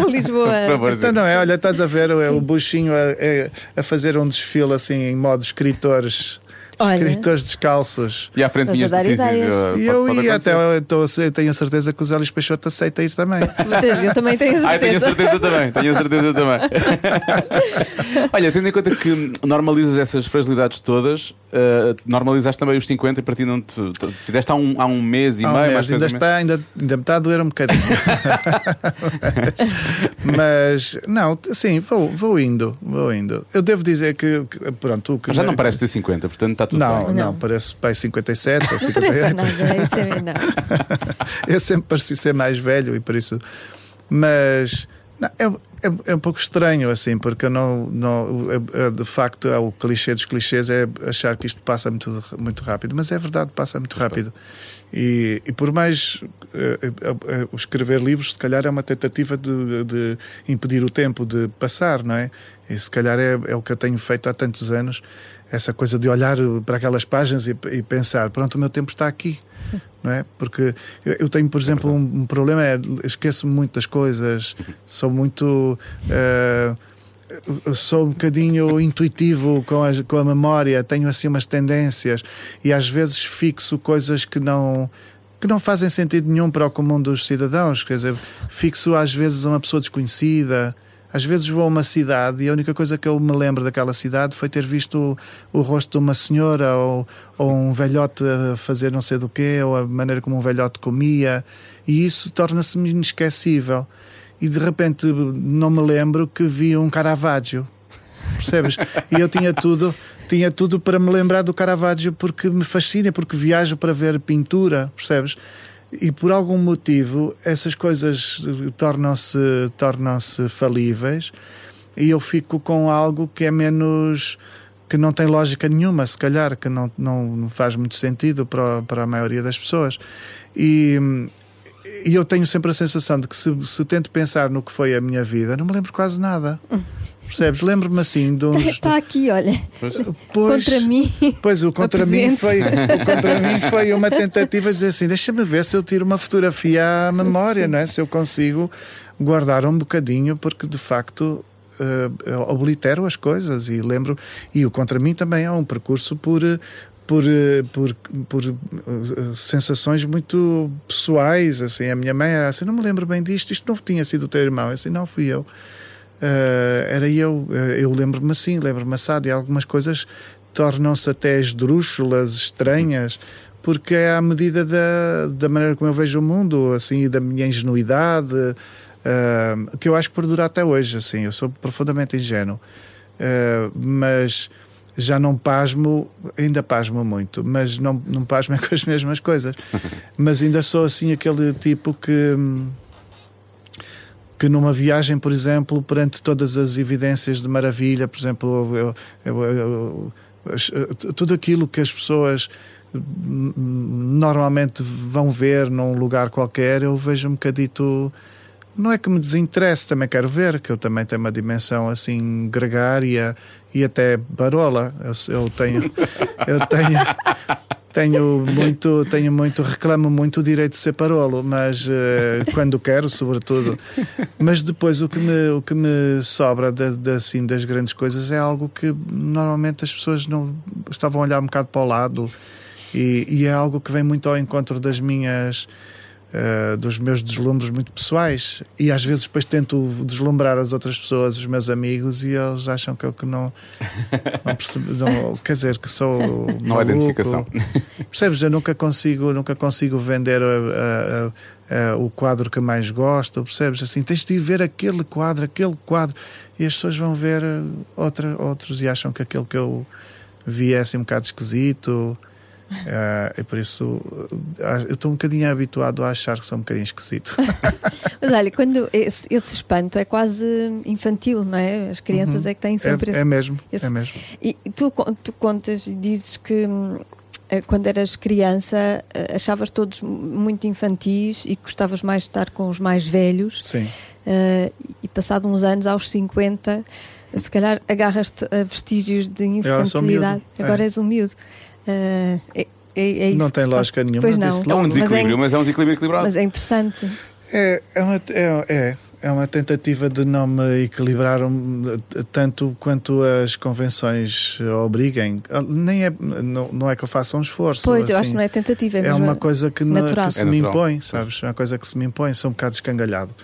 no Lisboa. Então não é, olha, estás a ver é, o buchinho a, a- a fazer um desfile assim em modo escritores Olha. escritores descalços. E à frente vinhas sim, sim, E eu ia até, eu tô- eu tenho a certeza que o Zé Luís Peixoto aceita ir também. Eu também tenho Ah, tenho a certeza. certeza também, tenho a certeza também. Olha, tendo em conta que normalizas essas fragilidades todas, eh, normalizaste também os 50 e para ti não te, te- fizeste há um, há um mês e Há um meio, mês, mais ainda, está, ainda, ainda me está a doer um bocadinho. mas, não, t- sim, vou, vou indo, vou indo. Eu devo dizer que, que, pronto, o que Mas já não parece ter 50, portanto está tudo Não, bem. não, Não. parece pai 57 ou Não parece 58. nada, isso é não. Eu sempre pareci ser mais velho e por isso. Mas não, é, é, é um pouco estranho, assim, porque eu não. não é- é, de facto, é o clichê dos clichês é achar que isto passa muito, muito rápido. Mas é verdade, passa muito rápido. E, e por mais. eh, eh, eh, escrever livros, se calhar, é uma tentativa de, de impedir o tempo de passar, não é? E se calhar é, é o que eu tenho feito há tantos anos. Essa coisa de olhar para aquelas páginas e, e pensar: pronto, o meu tempo está aqui não é? Porque eu, eu tenho, por exemplo, um, um problema é esqueço muito das coisas, sou muito eu sou um bocadinho intuitivo com a, com a memória, tenho assim umas tendências e às vezes fixo coisas que não que não fazem sentido nenhum para o comum dos cidadãos, quer dizer, fixo às vezes uma pessoa desconhecida. Às vezes vou a uma cidade e a única coisa que eu me lembro daquela cidade foi ter visto o, o rosto de uma senhora ou, ou um velhote a fazer não sei do quê, ou a maneira como um velhote comia, e isso torna-se-me inesquecível. E de repente não me lembro que vi um Caravaggio, percebes? E eu tinha tudo, tinha tudo para me lembrar do Caravaggio porque me fascina, porque viajo para ver pintura, percebes? E por algum motivo essas coisas tornam-se tornam-se falíveis e eu fico com algo que é menos que não tem lógica nenhuma, se calhar, que não, não faz muito sentido para, para a maioria das pessoas. E, e eu tenho sempre a sensação de que se, se tento pensar no que foi a minha vida, não me lembro quase nada. Percebes? Lembro-me assim de uns. Está aqui, olha, Pois, contra mim. Pois o contra mim foi o contra mim foi uma tentativa de dizer assim, deixa-me ver se eu tiro uma fotografia à memória, Sim. não é? Se eu consigo guardar um bocadinho, porque de facto eu oblitero as coisas e lembro e o contra mim também é um percurso por por, por, por eh, sensações muito pessoais, assim, a minha mãe era assim, não me lembro bem disto, isto não tinha sido o teu irmão, Eu assim, não fui eu. Uh, era eu, uh, eu lembro-me assim, lembro-me assado, e algumas coisas tornam-se até esdrúxulas, estranhas, porque é à medida da, da maneira como eu vejo o mundo, assim, da minha ingenuidade, uh, que eu acho que perdura até hoje, assim, eu sou profundamente ingênuo, mas já não pasmo, ainda pasmo muito, mas não, não pasmo é com as mesmas coisas, mas ainda sou assim aquele tipo que... hum, que numa viagem, por exemplo, perante todas as evidências de maravilha, por exemplo, eu- eu- eu- eu- tudo aquilo que as pessoas hum, normalmente vão ver num lugar qualquer, eu vejo um bocadito. Não é que me desinteresse, também quero ver, que eu também tenho uma dimensão assim gregária e até barola. Eu, eu tenho. Eu tenho. Tenho muito, tenho muito, reclamo muito o direito de ser parolo, mas eh, quando quero, sobretudo. Mas depois o que me, o que me sobra da, da, assim, das grandes coisas é algo que normalmente as pessoas não estavam a olhar um bocado para o lado e, e é algo que vem muito ao encontro das minhas. Eh, dos meus deslumbres muito pessoais e às vezes depois tento deslumbrar as outras pessoas, os meus amigos e eles acham que eu que não, não percebo, não- quer dizer que sou Não há identificação. Percebes? Eu nunca consigo, nunca consigo vender a- a- a- o quadro que mais gosto, percebes? Assim, tens de ir ver aquele quadro, aquele quadro, e as pessoas vão ver eh, outra, outros e acham que aquele que eu vi é assim um bocado esquisito. Eh, e por isso eh, eu estou um bocadinho habituado a achar que sou um bocadinho esquisito. Mas olha, quando esse, esse espanto é quase infantil, não é? As crianças é que têm é, sempre esse é mesmo, esse- é mesmo. E tu, tu contas e dizes que hum, eh, quando eras criança achavas todos muito infantis e gostavas mais de estar com os mais velhos Sim. eh, e passado uns anos, aos 50, se calhar agarras-te a vestígios de agora infantilidade. miúdo, é. Agora és um Eh, é, é, é isso Não tem lógica passa. nenhuma, Pois não. É um logo. desequilíbrio, mas, mas é um desequilíbrio é, equilibrado. mas é interessante. É, é, uma- é, é, É uma tentativa de não me equilibrar tanto quanto as convenções obriguem. Ah, Nem é, não, não é que eu faça um esforço. Pois, eu assim. acho que não é tentativa, é, É uma coisa que, não- que se É me impõe, sabes? É uma coisa que se me impõe, sou um bocado escangalhado.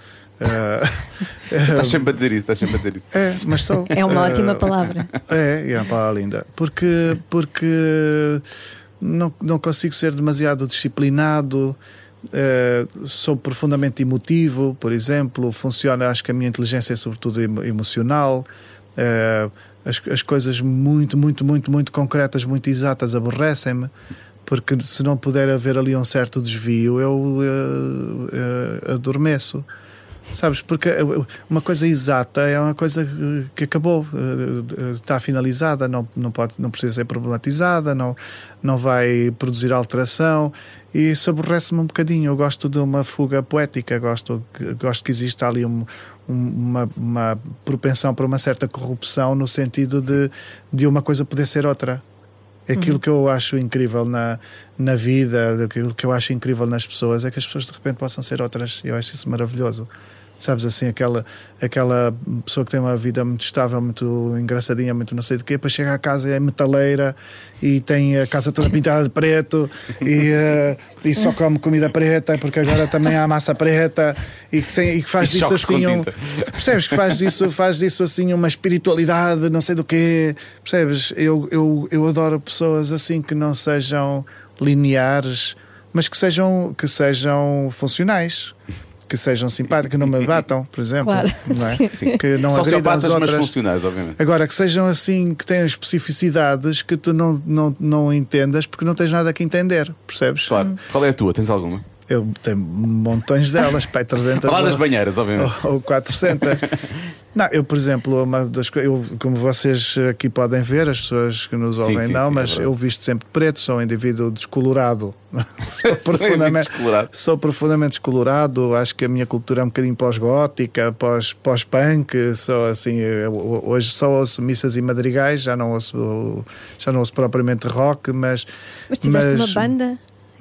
Estás sempre a dizer isso, estás sempre a dizer isso. é, mas sou. É uma Ah, ótima palavra. É, é uma palavra linda. Porque, porque não, não consigo ser demasiado disciplinado. eh, sou profundamente emotivo, por exemplo. Funciona, acho que a minha inteligência é sobretudo emo- emocional. eh, as, as coisas muito, muito, muito, muito concretas, muito exatas aborrecem-me. Porque se não puder haver ali um certo desvio, eu eh, eh, adormeço. Sabes? Porque uma coisa exata é uma coisa que acabou, eh, eh, está finalizada, não, não, pode, não precisa ser problematizada, não, não vai produzir alteração. E isso aborrece-me um bocadinho. Eu gosto de uma fuga poética, gosto, gosto que exista ali um- uma, uma propensão para uma certa corrupção, no sentido de, de uma coisa poder ser outra. Aquilo que eu acho incrível na, na vida, aquilo que eu acho incrível nas pessoas, é que as pessoas de repente possam ser outras. Eu acho isso maravilhoso. Sabes assim, aquela, aquela pessoa que tem uma vida muito estável, muito engraçadinha, muito não sei de quê, depois chega à casa é metaleira e tem a casa toda pintada de preto e, eh, e só come comida preta, porque agora também há massa preta e que, tem, e que faz E disso assim um. Percebes que faz disso, faz disso assim uma espiritualidade, não sei do quê. Percebes? Eu, eu, eu adoro pessoas assim que não sejam lineares, mas que sejam, que sejam funcionais. Que sejam simpáticas, que não me batam, por exemplo. Claro, não é? sim. Que não agridam as Sociopatas, mas outras. funcionais, obviamente. Agora, que sejam assim, que tenham especificidades que tu não, não, não entendas porque não tens nada que entender, percebes? Claro. Qual é a tua? Tens alguma? Eu tenho montões delas, pai, 300 Falar das ou- banheiras, obviamente. ou, ou 400. Não, eu, por exemplo, uma das coisas, eu, como vocês aqui podem ver, as pessoas que nos Sim, ouvem sim, não, sim, é mas verdade. eu visto sempre preto, sou um indivíduo descolorado. sou, Sou profundamente, descolorado. sou profundamente descolorado. Acho que a minha cultura é um bocadinho pós-gótica, pós- pós-punk. sou assim, eu- hoje só ouço missas e madrigais, já não ouço, já não ouço propriamente rock, mas. Mas tiveste mas uma banda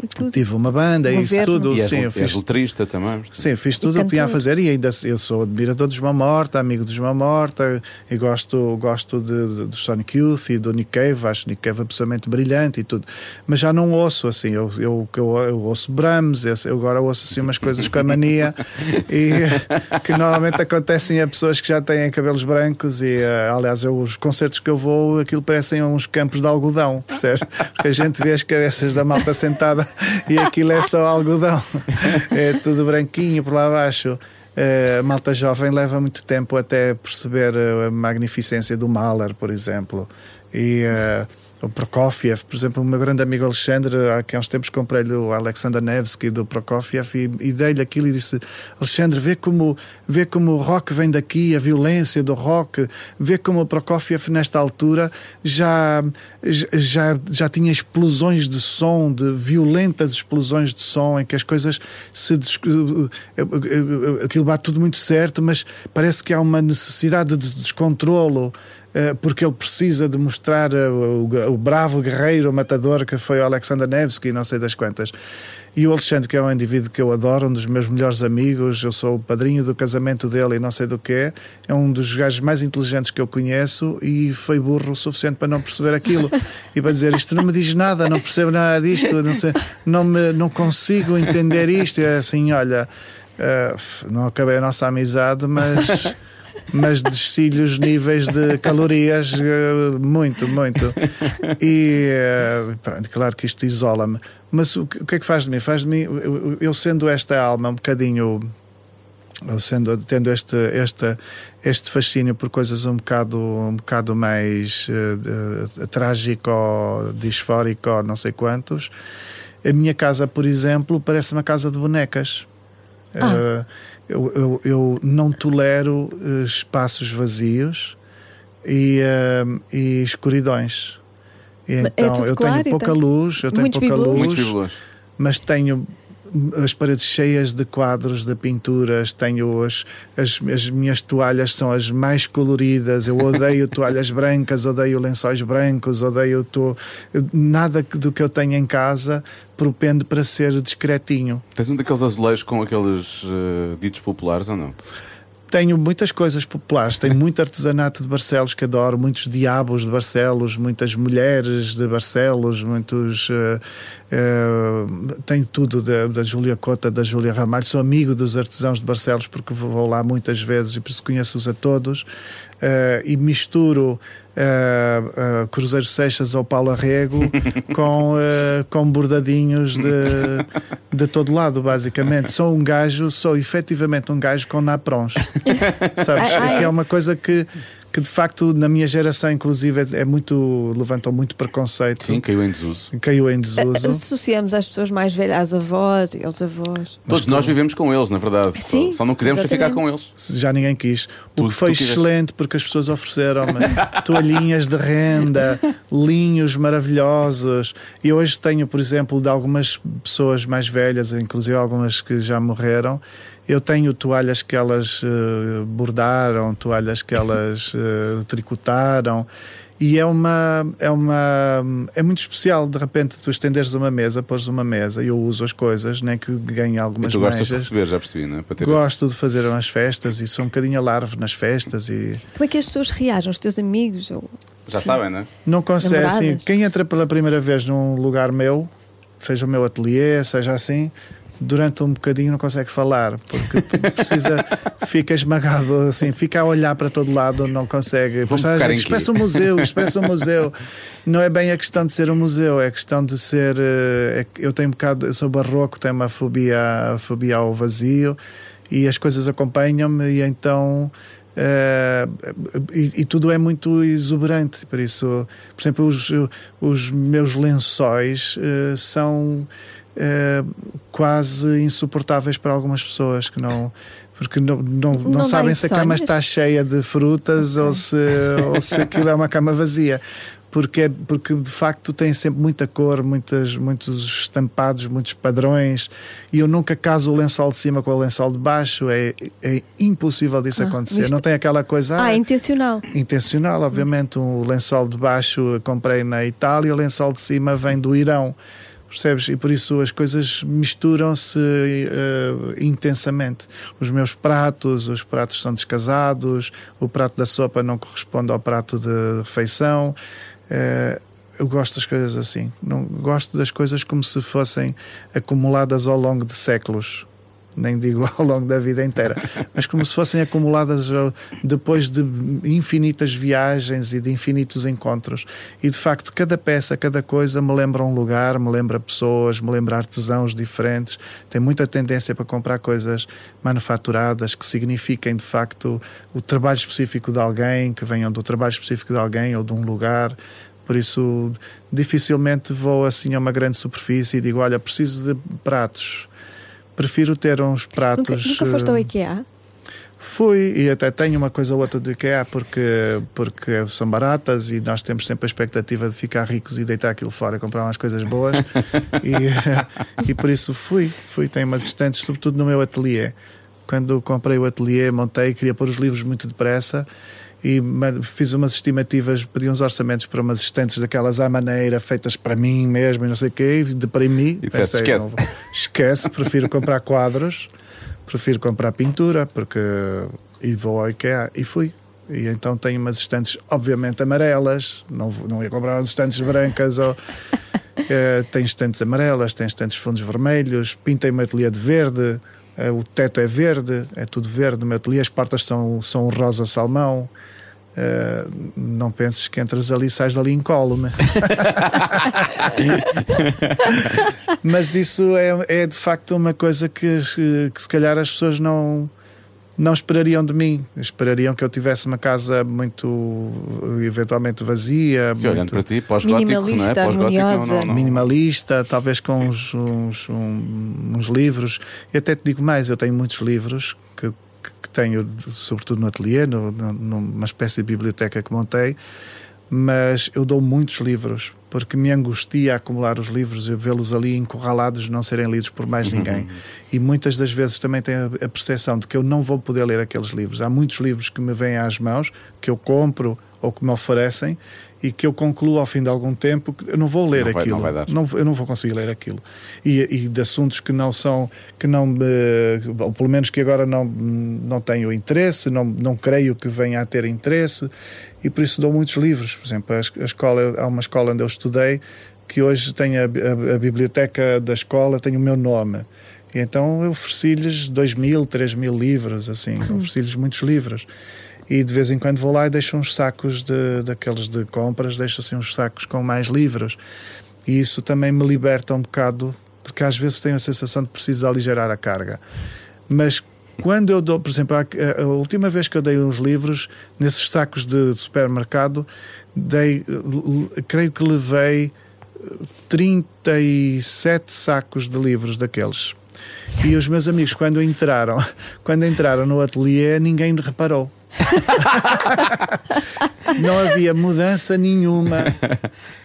tudo. Tive uma banda, isso Governo. tudo. E és, sim, eu fiz letrista também. Sim, fiz tudo o que tinha a fazer e ainda eu sou admirador dos Mão Morta, amigo dos Mão Morta e gosto, gosto de, de, do Sonic Youth e do Nick Cave, acho Nick Cave absolutamente brilhante e tudo. Mas já não ouço assim, eu, eu, eu, eu ouço Brahms, eu eu agora ouço assim umas coisas com a mania e que normalmente acontecem a pessoas que já têm cabelos brancos e eh, aliás eu, os concertos que eu vou aquilo parecem uns campos de algodão, percebes? Porque a gente vê as cabeças da malta sentada e aquilo é só algodão, é tudo branquinho por lá abaixo. Eh, a malta jovem leva muito tempo até perceber eh, a magnificência do Mahler, por exemplo, e eh, o Prokofiev, por exemplo, o meu grande amigo Alexandre, há uns tempos comprei-lhe o Alexander Nevsky do Prokofiev e, e dei-lhe aquilo e disse: Alexandre, vê como, vê como o rock vem daqui, a violência do rock, vê como o Prokofiev, nesta altura, já, já, já tinha explosões de som, de violentas explosões de som, em que as coisas se. des- Aquilo bate tudo muito certo, mas parece que há uma necessidade de descontrolo eh, porque ele precisa de mostrar eh, o, bravo guerreiro o matador que foi o Alexander Nevsky, não sei das quantas. E o Alexandre, que é um indivíduo que eu adoro, um dos meus melhores amigos, eu sou o padrinho do casamento dele e não sei do que é um dos gajos mais inteligentes que eu conheço e foi burro o suficiente para não perceber aquilo e para dizer isto não me diz nada, não percebo nada disto, não, sei, não, me, não consigo entender isto. E é assim, olha, eh, não acabei a nossa amizade, mas mas desci-lhe os níveis de calorias eh, muito, muito. E eh, pronto, claro que isto isola-me. Mas o que, é que faz de mim? Faz de mim, eu, sendo esta alma um bocadinho. Eu sendo, tendo este, este, este fascínio por coisas um bocado, um bocado mais eh, eh, trágico, disfórico, não sei quantos, a minha casa, por exemplo, parece uma casa de bonecas. Ah. Eh, eu, eu, eu não tolero eh, espaços vazios e, eh, e escuridões. E é então tudo eu claro, tenho pouca luz, eu tenho Muitos pouca luz, mas tenho as paredes cheias de quadros, de pinturas, tenho as, as, as minhas toalhas são as mais coloridas. Eu odeio toalhas brancas, odeio lençóis brancos, odeio to... nada do que eu tenho em casa propende para ser discretinho. Tens um daqueles azulejos com aqueles eh, ditos populares ou não? Tenho muitas coisas populares, tenho muito artesanato de Barcelos que adoro, muitos diabos de Barcelos, muitas mulheres de Barcelos, muitos. Uh, uh, tenho tudo da, da Júlia Cota, da Júlia Ramalho. Sou amigo dos artesãos de Barcelos porque vou lá muitas vezes e por isso conheço-os a todos. Uh, e misturo uh, uh, Cruzeiro Seixas ou Paulo Arrego com, uh, com bordadinhos de, de todo lado, basicamente. Sou um gajo, sou efetivamente um gajo com naprons. Sabes? Ai, ai. Que é uma coisa que, que de facto na minha geração, inclusive, é, é muito. levantam muito preconceito. Sim, caiu em desuso. Caiu em desuso. Associamos às pessoas mais velhas, às avós e aos avós. Todos nós vivemos com eles, na verdade. Sim, só, só não quisemos ficar com eles. Já ninguém quis. Tu- o que foi excelente porque as pessoas ofereceram-me toalhinhas de renda, linhos maravilhosos. E hoje tenho, por exemplo, de algumas pessoas mais velhas, inclusive algumas que já morreram. Eu tenho toalhas que elas eh, bordaram, toalhas que elas eh, tricotaram. E é uma, é uma. É muito especial, de repente, tu estenderes uma mesa, pôres uma mesa e eu uso as coisas, nem que ganhe E algumas tu gostas de manchas. receber, já percebi, não é? Para ter Gosto de fazer umas festas e sou um bocadinho alarve nas festas e Como é que as pessoas reagem? Os teus amigos? Ou... esse- Já sabem, não é? não consegue assim. Quem entra pela primeira vez num lugar meu, seja o meu ateliê, seja assim, durante um bocadinho não consegue falar porque precisa, fica esmagado assim, fica a olhar para todo lado, não consegue. Isto parece um museu, isto parece um museu. Não é bem a questão de ser um museu, é a questão de ser. eh, é eu tenho um bocado, eu sou barroco, tenho uma fobia, fobia ao vazio e as coisas acompanham-me e então. eh, e, e tudo é muito exuberante, por isso, por exemplo, os, os meus lençóis eh, são eh, quase insuportáveis para algumas pessoas que não porque não, não, não, Não sabem se a cama está cheia de frutas ou se, ou se aquilo é uma cama vazia. Porque, é- porque de facto tem sempre muita cor, muitas, muitos estampados, muitos padrões, e eu nunca caso o lençol de cima com o lençol de baixo. É, é impossível disso Ah, acontecer. Não tem aquela coisa. Ah, "Ah, intencional. intencional, obviamente. O lençol de baixo comprei na Itália, o lençol de cima vem do Irão. Percebes? E por isso as coisas misturam-se eh, intensamente. Os meus pratos, os pratos são descasados, o prato da sopa não corresponde ao prato de refeição. Eh, eu gosto das coisas assim. Não gosto das coisas como se fossem acumuladas ao longo de séculos. Nem digo ao longo da vida inteira, mas como se fossem acumuladas ao- depois de infinitas viagens e de infinitos encontros. E de facto, cada peça, cada coisa me lembra um lugar, me lembra pessoas, me lembra artesãos diferentes. Tem muita tendência para comprar coisas manufaturadas que signifiquem de facto o trabalho específico de alguém, que venham do trabalho específico de alguém ou de um lugar. Por isso, dificilmente vou assim a uma grande superfície e digo: Olha, preciso de pratos. Prefiro ter uns pratos. Nunca, nunca foste ao eh, IKEA? Fui e até tenho uma coisa ou outra do IKEA porque, porque são baratas e nós temos sempre a expectativa de ficar ricos e deitar aquilo fora, comprar umas coisas boas e, e por isso fui, fui, tenho umas estantes, sobretudo no meu ateliê. Quando comprei o ateliê, montei, queria pôr os livros muito depressa e fiz umas estimativas, pedi uns orçamentos para umas estantes daquelas à maneira, feitas para mim mesmo e não sei o quê, e deprimi. E disseste, Pensei, "Esquece." "Não vou- esquece, prefiro comprar quadros, prefiro comprar pintura, porque e vou ao IKEA e fui. E então tenho umas estantes, obviamente, amarelas, não, não ia comprar umas estantes brancas ou. Eh, tem estantes amarelas, tem estantes fundos vermelhos, pintei meu ateliê de verde, eh, o teto é verde, é tudo verde, o meu ateliê, as portas são, são rosa salmão. Eh, não penses que entras ali e sais dali incólume. Mas isso é, é de facto uma coisa que, que se calhar as pessoas não, não esperariam de mim. Esperariam que eu tivesse uma casa muito eventualmente vazia, Se olhando muito para ti, pós-gótico, não é? Minimalista, Pós-gótico, não, harmoniosa. não, não. minimalista, talvez com uns, uns, um- uns livros. E até te digo mais, eu tenho muitos livros que, que- tenho, sobretudo no ateliê, no, numa espécie de biblioteca que montei, mas eu dou muitos livros porque me angustia acumular os livros e vê-los ali encurralados, não serem lidos por mais ninguém. E muitas das vezes também tenho a, a percepção de que eu não vou poder ler aqueles livros. Há muitos livros que me vêm às mãos, que eu compro ou que me oferecem e que eu concluo ao fim de algum tempo que eu não vou ler Não vai- aquilo. não vai. Não- eu não vou conseguir ler aquilo. E, e de assuntos que não são, que não me, ou pelo menos que agora não, não tenho interesse, não, não creio que venha a ter interesse, e por isso dou muitos livros. Por exemplo, a escola, há uma escola onde eu estudei que hoje tem a, a- a biblioteca da escola, tem o meu nome. E então eu ofereci-lhes dois mil, três mil livros, assim, ofereci-lhes muitos livros. E de vez em quando vou lá e deixo uns sacos de, daqueles de compras, deixo assim uns sacos com mais livros. E isso também me liberta um bocado, porque às vezes tenho a sensação de preciso aligerar a carga. Mas quando eu dou, por exemplo, a, a última vez que eu dei uns livros, nesses sacos de supermercado, dei, l- creio que levei eh, 37 sacos de livros daqueles. E os meus amigos, quando entraram, quando entraram no ateliê, ninguém reparou. Não havia mudança nenhuma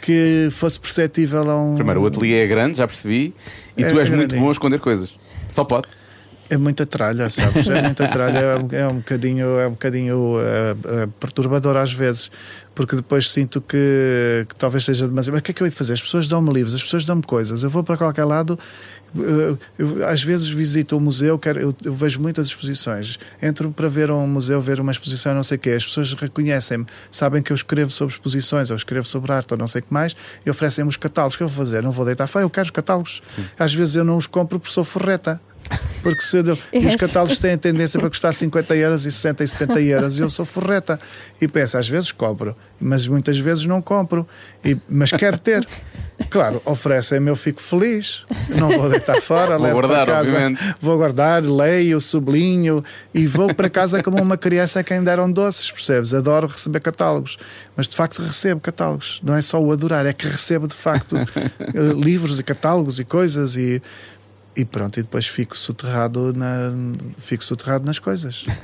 que fosse perceptível a um. Primeiro, o ateliê é grande, já percebi, e É tu és muito grandinho. bom a esconder coisas. Só pode. É muita tralha, sabes? É muita tralha, é um, é um bocadinho, é um bocadinho eh, eh, perturbador às vezes, porque depois sinto que, que talvez seja demasiado. Mas o que é que eu hei de fazer? As pessoas dão-me livros, as pessoas dão-me coisas, eu vou para qualquer lado. eh, eu, às vezes visito o museu, quero, eu, eu vejo muitas exposições. Entro para ver um museu, ver uma exposição, não sei o quê. As pessoas reconhecem-me, sabem que eu escrevo sobre exposições, ou escrevo sobre arte, ou não sei o que mais, e oferecem-me os catálogos. O que eu vou fazer? Não vou deitar feio, eu quero os catálogos. Às vezes eu não os compro porque sou forreta. Porque se eu, e os catálogos têm a tendência para custar 50 euros e 60 e 70 euros e eu sou forreta. E penso, às vezes compro, mas muitas vezes não compro. E, mas quero ter. Claro, oferecem-me, eu fico feliz. Não vou deitar fora, Vou levo guardar, para casa. obviamente. Vou guardar, leio, sublinho e vou para casa como uma criança a quem deram doces, percebes? Adoro receber catálogos, mas de facto recebo catálogos. Não é só o adorar, é que recebo de facto eh, livros e catálogos e coisas e, e pronto, e depois fico soterrado, na, fico soterrado nas coisas.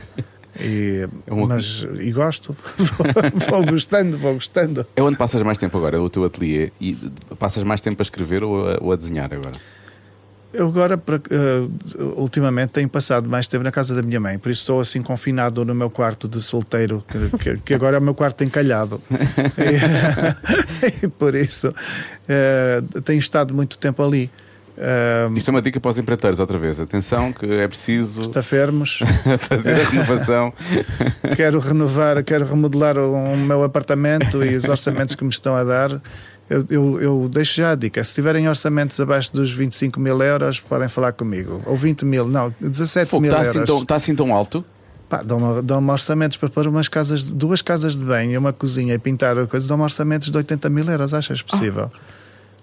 E, É uma- mas, e gosto, vou, gostando, vou gostando. É onde passas mais tempo agora, o teu ateliê, e passas mais tempo a escrever ou a, ou a desenhar agora? Eu agora, eh, ultimamente, tenho passado mais tempo na casa da minha mãe, por isso estou assim confinado no meu quarto de solteiro, que, que- que agora é o meu quarto encalhado. e, e por isso eh, tenho estado muito tempo ali. Eh, Isto é uma dica para os empreiteiros, outra vez. Atenção, que é preciso Estafermos, fazer a renovação. quero renovar, quero remodelar o meu apartamento e os orçamentos que me estão a dar. Eu, eu, eu deixo já a dica: se tiverem orçamentos abaixo dos 25 mil euros, podem falar comigo. Ou 20 mil, não, 17 Fogo, mil está euros. assim, tão, está assim tão alto? Pá, dão-me dão orçamentos para pôr umas casas, duas casas de banho e uma cozinha e pintar coisas, dão-me orçamentos de 80 mil euros, achas possível?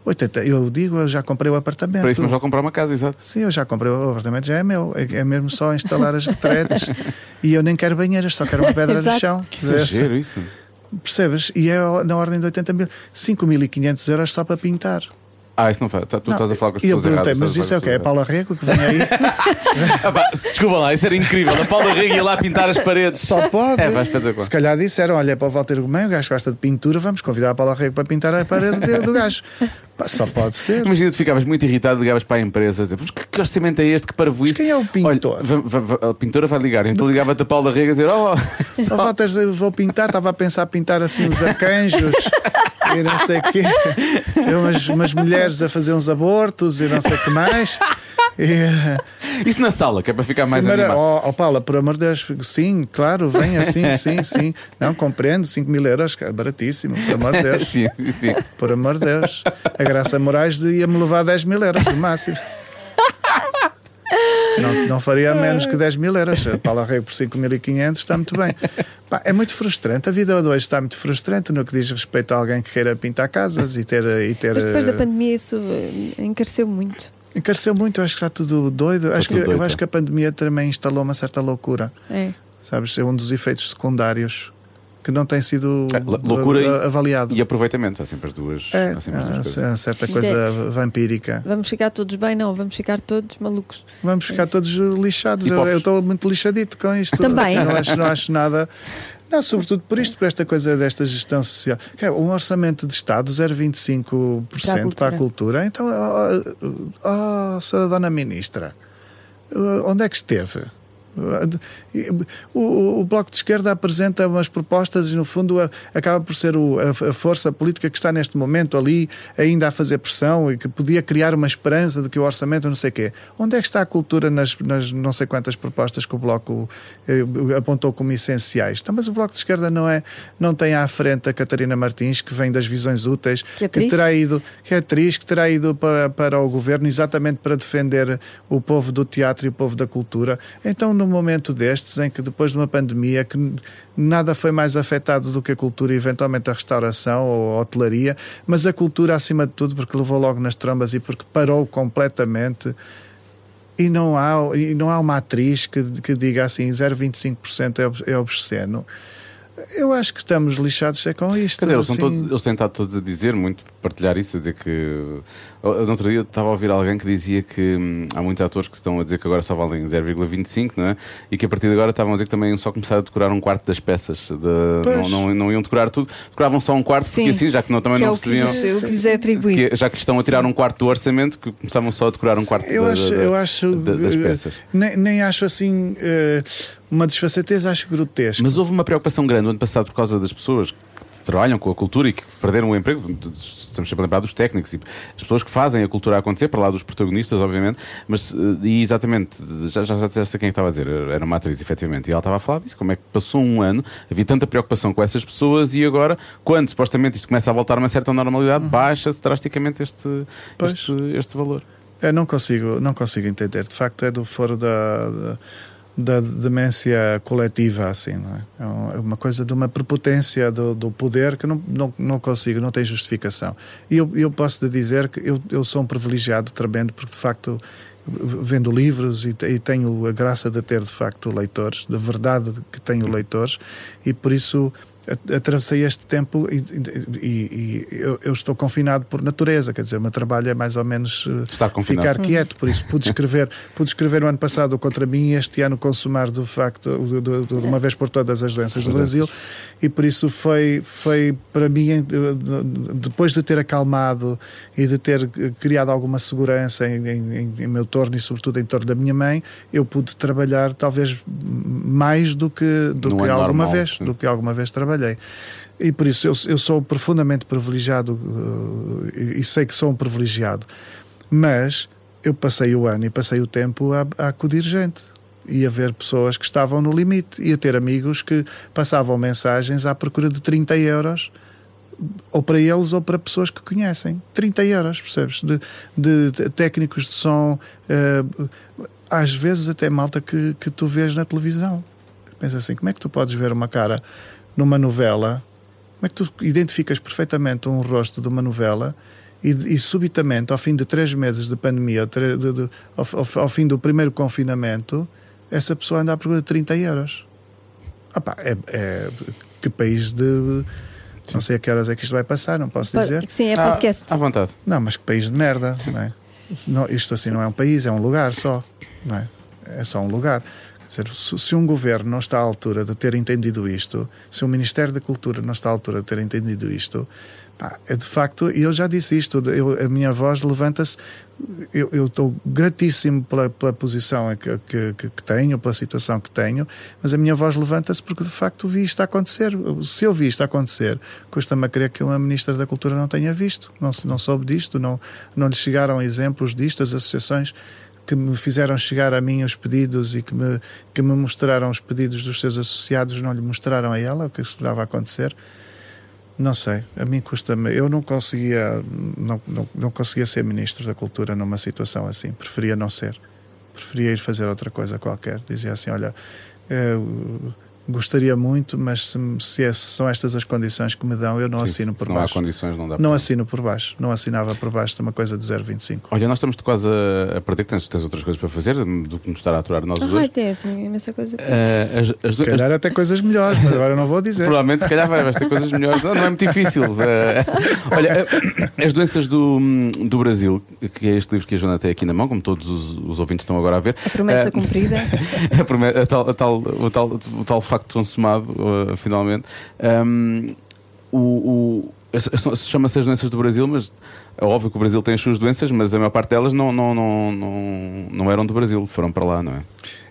80, eu digo, eu já comprei o apartamento. Para isso, mas vou comprar uma casa, exato. Sim, eu já comprei o apartamento, já é meu. É, é mesmo só instalar as retretes e eu nem quero banheiras, só quero uma pedra no chão. Que exagero isso. Percebes? E é na ordem de 80 mil, 5.500 euros só para pintar. Ah, isso não faz. Tá- Tu Não, estás a falar com as e eu pessoas perguntei, erradas. mas estás a isso é o quê? É as Paula Rego que vem aí? Ah, pá, Desculpa lá, isso era incrível. A Paula Rega ia lá pintar as paredes. Só pode. É, vai espetacular. Se calhar disseram: olha, para o Walter Gomes, o gajo gosta de pintura, vamos convidar a Paula Rego para pintar a parede do- gajo. Pá, só pode ser. Imagina, tu ficavas muito irritado, ligavas para a empresa a dizer: "Mas que, que orçamento é este? Que para Mas quem é o pintor? Olha, a pintora vai ligar. Então ligava-te a Paula Rega a dizer: Oh, Só Walter, eu vou pintar, estava a pensar pintar assim os arcanjos e não sei o quê. Umas, umas mulheres a fazer uns abortos e não sei o que mais. E, isso na sala, que é para ficar mais primeiro, animado. oh, oh, Paula, por amor de Deus, sim, claro, vem assim, sim, sim. Não, compreendo, 5 mil euros, é baratíssimo, por amor de Deus. Sim, sim, sim. Por amor de Deus. A Graça Moraes ia-me levar 10 mil euros no máximo. Não, não faria menos que 10 mil euros. A Paula Rei por 5.500 está muito bem. Pá, é muito frustrante. A vida de hoje está muito frustrante no que diz respeito a alguém que queira pintar casas e ter. E ter Mas depois da eh, pandemia isso eh, encareceu muito. Encareceu muito, acho que está tudo doido. Acho tudo que, doido, eu acho é. que a pandemia também instalou uma certa loucura. É. Sabes? É um dos efeitos secundários que não tem sido É, lou- loucura avaliado. E aproveitamento, há sempre as duas. É, há sempre as duas há certa coisa vampírica. Vamos ficar todos bem? Não, vamos ficar todos malucos. Vamos ficar Isso. todos lixados. E Eu estou muito lixadito com isto. Também. Assim, não, acho, não acho nada. Não, sobretudo por isto, por esta coisa desta gestão social. É um orçamento de Estado 0,25% Para a para, cultura. a cultura. Então, oh, oh, senhora Dona Ministra, onde é que esteve? O, o Bloco de Esquerda apresenta umas propostas e, no fundo, a- acaba por ser o- a, a força política que está neste momento ali ainda a fazer pressão e que podia criar uma esperança de que o orçamento não sei o quê. Onde é que está a cultura nas, nas não sei quantas propostas que o Bloco eh, apontou como essenciais? Então, mas o Bloco de Esquerda não, é, não tem à frente a Catarina Martins, que vem das visões úteis, Que é atriz? terá ido, que é atriz, que terá ido para, para o governo exatamente para defender o povo do teatro e o povo da cultura. Então, num momento destes, em que depois de uma pandemia, que nada foi mais afetado do que a cultura, eventualmente a restauração ou a hotelaria, mas a cultura acima de tudo, porque levou logo nas trombas e porque parou completamente. E não há, e não há uma atriz que, que diga assim 0,25% é, é obsceno. Eu acho que estamos lixados é com isto. Dizer, eles, assim. todos, eles têm estado todos a dizer, muito partilhar isso, a dizer que. No outro dia eu estava a ouvir alguém que dizia que hum, há muitos atores que estão a dizer que agora só valem 0,25, não é? E que a partir de agora estavam a dizer que também iam só começar a decorar um quarto das peças. De, não, não, não iam decorar tudo, decoravam só um quarto, Sim. porque assim, já que não, também que é não que, recebiam. lhes, o que lhes é atribuído. que- já que estão a tirar um quarto do orçamento, que começavam só a decorar um quarto Eu da- acho, da- eu acho da- das peças. Nem, nem acho assim eh, uma desfaçatez, acho grotesco. Mas houve uma preocupação grande no ano passado por causa das pessoas que trabalham com a cultura e que perderam o emprego. Estamos sempre a lembrar dos técnicos e as pessoas que fazem a cultura acontecer, para lá dos protagonistas, obviamente. Mas, eh, e exatamente, já, já, já disseste a quem estava a dizer, era uma atriz, efetivamente, e ela estava a falar disso. Como é que passou um ano, havia tanta preocupação com essas pessoas e agora, quando supostamente isto começa a voltar a uma certa normalidade, baixa-se drasticamente este, este, este valor. Eu não consigo, não consigo entender. De facto, é do foro da, da, da demência coletiva, assim, é? É É uma coisa de uma prepotência do, do poder que não, não, não consigo, não tem justificação. E eu, eu posso lhe dizer que eu, eu sou um privilegiado tremendo, porque de facto vendo livros e, e tenho a graça de ter de facto leitores, de verdade que tenho leitores, e por isso atravessei este tempo e, e- e eu, eu estou confinado por natureza, quer dizer, o meu trabalho é mais ou menos eh, Estar confinado. ficar quieto, por isso pude escrever, pude escrever o ano passado contra mim e este ano consumar de facto de, de- de uma vez por todas as doenças do Brasil e por isso foi, foi para mim eh, de- depois de ter acalmado e de ter eh, criado alguma segurança em, em, em- meu torno e sobretudo em torno da minha mãe, eu pude trabalhar talvez mais do que, do Não que é alguma normal, vez, do que alguma vez trabalhei. E por isso eu, eu sou profundamente privilegiado eh, e, e sei que sou um privilegiado. Mas eu passei o ano e passei o tempo a, a acudir gente e a ver pessoas que estavam no limite e a ter amigos que passavam mensagens à procura de 30 euros ou para eles ou para pessoas que conhecem. 30 euros, percebes? De, de- de técnicos de som, eh, às vezes até malta que, que tu vês na televisão. Pensa assim, como é que tu podes ver uma cara numa novela? Como é que tu identificas perfeitamente um rosto de uma novela e, e subitamente, ao fim de três meses de pandemia, tre- de- de- ao, ao- ao fim do primeiro confinamento, essa pessoa anda à procura de 30 euros? Ah pá, é, é- que país de. Não sei a que horas é que isto vai passar, não posso dizer. Sim, é Ah, podcast. à vontade. Não, mas que país de merda, não é? Não, isto assim não é um país, é um lugar só, não é? É só um lugar. Dizer, se, um governo não está à altura de ter entendido isto, se o Ministério da Cultura não está à altura de ter entendido isto, pá, é de facto, e eu já disse isto, eu- a minha voz levanta-se, eu estou gratíssimo pela, pela posição que, que, que- tenho, pela situação que tenho, mas a minha voz levanta-se porque de facto vi isto acontecer. Se eu vi isto acontecer, custa-me a crer que uma Ministra da Cultura não tenha visto, não, não soube disto, não, não lhe chegaram exemplos disto, as associações que me fizeram chegar a mim os pedidos e que me, que me mostraram os pedidos dos seus associados não lhe mostraram a ela o que estava a acontecer. Não sei, a mim custa-me. Eu não conseguia, não, não, não conseguia ser ministro da Cultura numa situação assim. Preferia não ser. Preferia ir fazer outra coisa qualquer. Dizia assim: olha, eu gostaria muito, mas se, se esse- são estas as condições que me dão, eu não Sim, assino se por não há baixo. condições, não dá Não assino por baixo. Não assinava por baixo de uma coisa de 0,25. Olha, nós estamos quase a, a perder, que tens, tens outras coisas para fazer do que nos estar a aturar nós Ai, dois. tem, tem imensa coisa. para- Eh, as- as- Se calhar até coisas melhores, mas agora não vou dizer. Provavelmente, se calhar, vai, vais ter coisas melhores. Não, não é muito difícil. Eh, olha, eh, as doenças do, do Brasil, que é este livro que a Joana tem aqui na mão, como todos os, os ouvintes estão agora a ver. A promessa eh, cumprida. a prome- a tal, a tal- o, tal, o tal facto consumado, uh, finalmente. Um, o, o, Chama-se as doenças do Brasil, mas é óbvio que o Brasil tem as suas doenças, mas a maior parte delas não, não, não, não, não eram do Brasil, foram para lá, não é?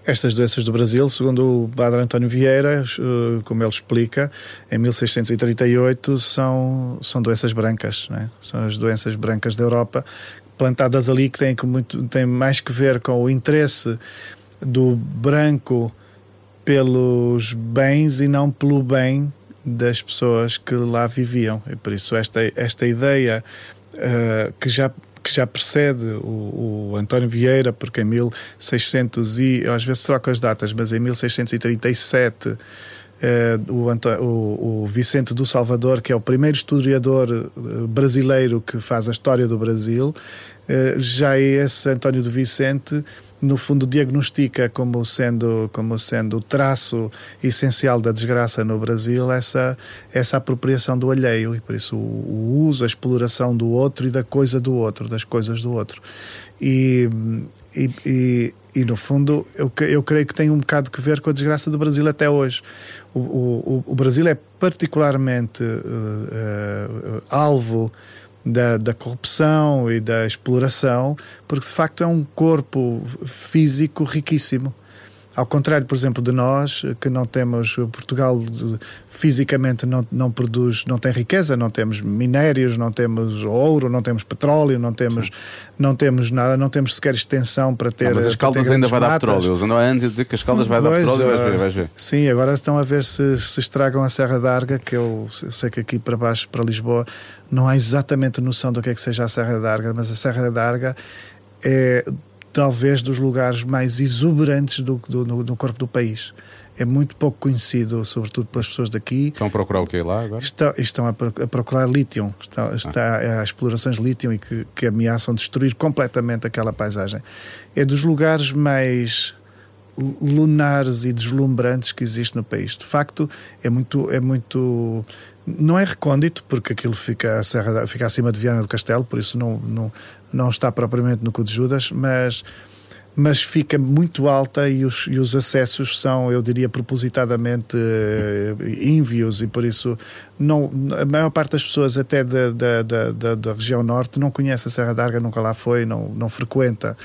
Estas doenças do Brasil, segundo o padre António Vieira, eh, como ele explica, em 1638 são, são doenças brancas, é? são as doenças brancas da Europa, plantadas ali que têm, que muito, têm mais que ver com o interesse do branco pelos bens e não pelo bem das pessoas que lá viviam. E por isso esta, esta ideia uh, que já que já precede o, o, António Vieira, porque em 1600 e às vezes troco as datas, mas em 1637 uh, o, o, o, Vicente do Salvador, que é o primeiro historiador uh, brasileiro que faz a história do Brasil, uh, já é esse António do Vicente no fundo diagnostica como sendo como sendo o traço essencial da desgraça no Brasil essa essa apropriação do alheio e por isso o, o uso a exploração do outro e da coisa do outro das coisas do outro e, e, e, e, no fundo eu, eu creio que tem um bocado que ver com a desgraça do Brasil até hoje. O, o, o Brasil é particularmente uh, uh, alvo da, da, corrupção e da exploração, porque de facto é um corpo físico riquíssimo. Ao contrário, por exemplo, de nós, que não temos, Portugal fisicamente não, não produz, não tem riqueza, não temos minérios, não temos ouro, não temos petróleo, não temos, não temos nada, não temos sequer extensão para ter. Não, mas as caldas ainda vai dar petróleo. Eles andam antes a dizer que as caldas vai dar petróleo, vais ver, vais ver. Sim, agora estão a ver se, se estragam a Serra d'Arga, que eu, eu sei que aqui para baixo, para Lisboa, não há exatamente noção do que é que seja a Serra d'Arga, mas a Serra d'Arga é talvez dos lugares mais exuberantes do, do, do, corpo do país. É muito pouco conhecido, sobretudo pelas pessoas daqui. Estão a procurar o que lá agora? Estão, estão a, procurar lítio. Está, está ah. explorações de lítio e que, que ameaçam destruir completamente aquela paisagem. É dos lugares mais lunares e deslumbrantes que existe no país. De facto, é muito, é muito não é recôndito, porque aquilo fica, serra, fica acima de Viana do Castelo, por isso não, não, não está propriamente no cu de Judas, mas, mas fica muito alta e os, e os acessos são, eu diria, propositadamente uh, ínvios e por isso não, a maior parte das pessoas até da, da, da, da região norte não conhece a Serra d'Arga, nunca lá foi, não, não frequenta.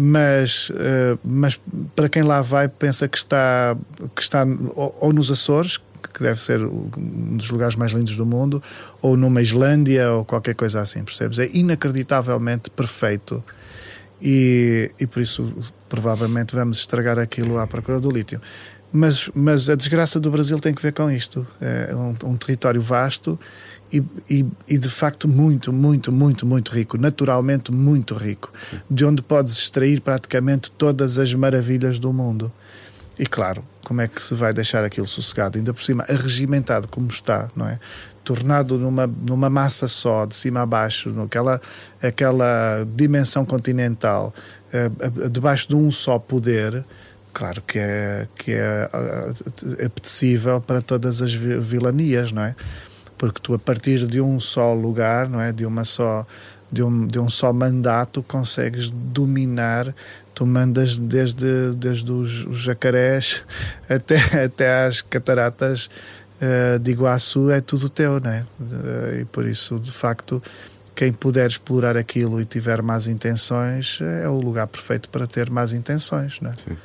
Mas, uh, mas para quem lá vai pensa que está, que está ou nos Açores, que deve ser um dos lugares mais lindos do mundo, ou numa Islândia ou qualquer coisa assim, percebes? É inacreditavelmente perfeito. E, e por isso provavelmente vamos estragar aquilo à procura do lítio. Mas, mas a desgraça do Brasil tem que ver com isto. É um, um território vasto e, e, e, de facto muito, muito, muito, muito rico, naturalmente muito rico, de onde podes extrair praticamente todas as maravilhas do mundo. E claro, como é que se vai deixar aquilo sossegado? Ainda por cima, arregimentado como está, não é? Tornado numa, numa massa só, de cima a baixo, naquela aquela dimensão continental, eh, debaixo de um só poder, claro que é, que é eh, apetecível para todas as vilanias, não é? Porque tu, a partir de um só lugar, não é? De uma só de um, de um só mandato consegues dominar tu mandas desde, desde os, os jacarés até, até às cataratas uh, de Iguaçu, é tudo teu, não é? Uh, e por isso, de facto, quem puder explorar aquilo e tiver más intenções é o lugar perfeito para ter más intenções, não é? Sim.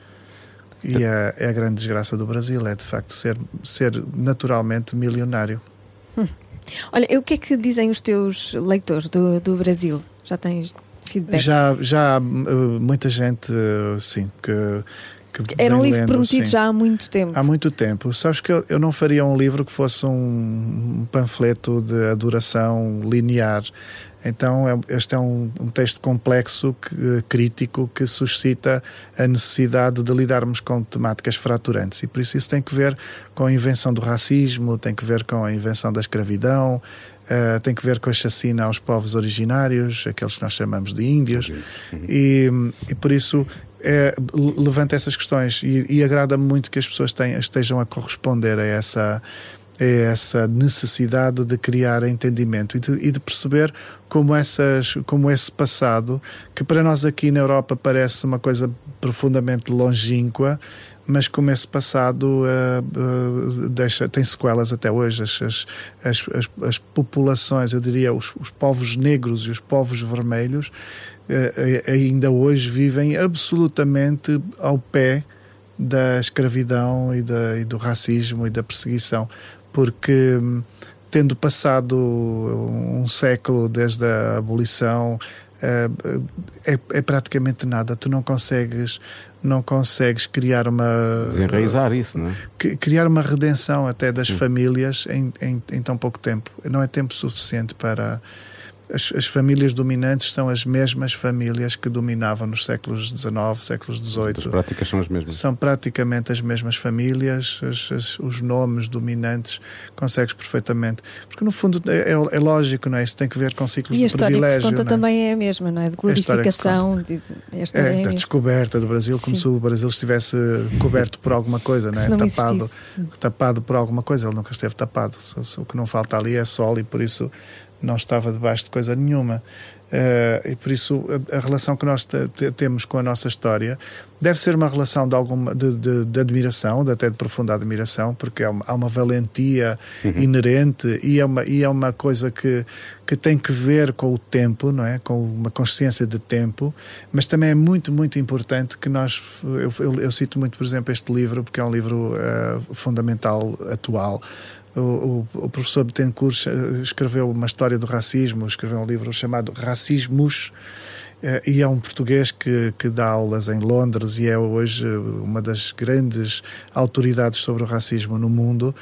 E é, é a grande desgraça do Brasil, é de facto ser, ser naturalmente milionário. Hum. Olha, o que é que dizem os teus leitores do, do Brasil? Já tens feedback? Já, já uh, muita gente, uh, sim, que. que Era um livro lendo, prometido sim. já há muito tempo. Há muito tempo. Sabes que eu, eu não faria um livro que fosse um panfleto de adoração linear. Então, é, este é um, um texto complexo, que, crítico, que suscita a necessidade de lidarmos com temáticas fraturantes. E por isso isso tem que ver com a invenção do racismo, tem que ver com a invenção da escravidão, Uh, tem que ver com a chacina aos povos originários, aqueles que nós chamamos de índios, uhum. e, e, por isso é, levanta essas questões. E, e agrada-me muito que as pessoas tenham, estejam a corresponder a essa, a essa necessidade de criar entendimento e de, e de, perceber como, essas, como esse passado, que para nós aqui na Europa parece uma coisa profundamente longínqua, mas como esse passado uh, uh, deixa, tem sequelas até hoje. As, as, as, as populações, eu diria, os, os, povos negros e os povos vermelhos, uh, ainda hoje vivem absolutamente ao pé da escravidão e, da, e do racismo e da perseguição, porque hum, tendo passado um século desde a abolição, é, é, praticamente nada. Tu não consegues não consegues criar uma. Desenraizar isso, não é? Criar uma redenção até das Sim. famílias em, em, em, tão pouco tempo. Não é tempo suficiente para as, as, famílias dominantes são as mesmas famílias que dominavam nos séculos XIX, séculos XVIII. As práticas são as mesmas. São praticamente as mesmas famílias, as, as, os nomes dominantes consegues perfeitamente. Porque no fundo é, é, é, lógico, não é? Isso tem que ver com ciclos de privilégio. E a história que se conta é? também é a mesma, não é? De glorificação. De, de, é, é da descoberta do Brasil, como Sim. se o Brasil estivesse coberto por alguma coisa, não é? Não tapado, tapado por alguma coisa. Ele nunca esteve tapado. O que não falta ali é sol e por isso não estava debaixo de coisa nenhuma. Uh, e por isso a, a relação que nós temos com a nossa história deve ser uma relação de alguma de, de, de admiração, de até de profunda admiração, porque há uma, há uma valentia uhum. inerente e é uma, e é uma coisa que, que tem que ver com o tempo, não é? Com uma consciência de tempo, mas também é muito, muito importante que nós. Eu, eu, eu cito muito, por exemplo, este livro, porque é um livro uh, fundamental, atual o, o, professor Betancourt escreveu uma história do racismo, escreveu um livro chamado Racismos, eh, e é um português que, que dá aulas em Londres e é hoje uma das grandes autoridades sobre o racismo no mundo.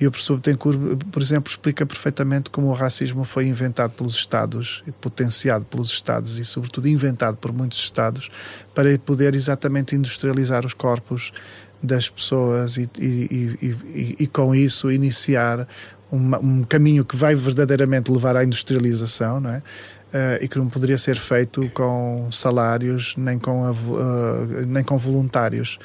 E o professor Betancourt, por exemplo, explica perfeitamente como o racismo foi inventado pelos Estados, potenciado pelos Estados e, sobretudo, inventado por muitos Estados para poder exatamente industrializar os corpos das pessoas e, e, e, e com isso iniciar uma, um caminho que vai verdadeiramente levar à industrialização, não é? Uh, e que não poderia ser feito com salários nem com, uh, nem com voluntários.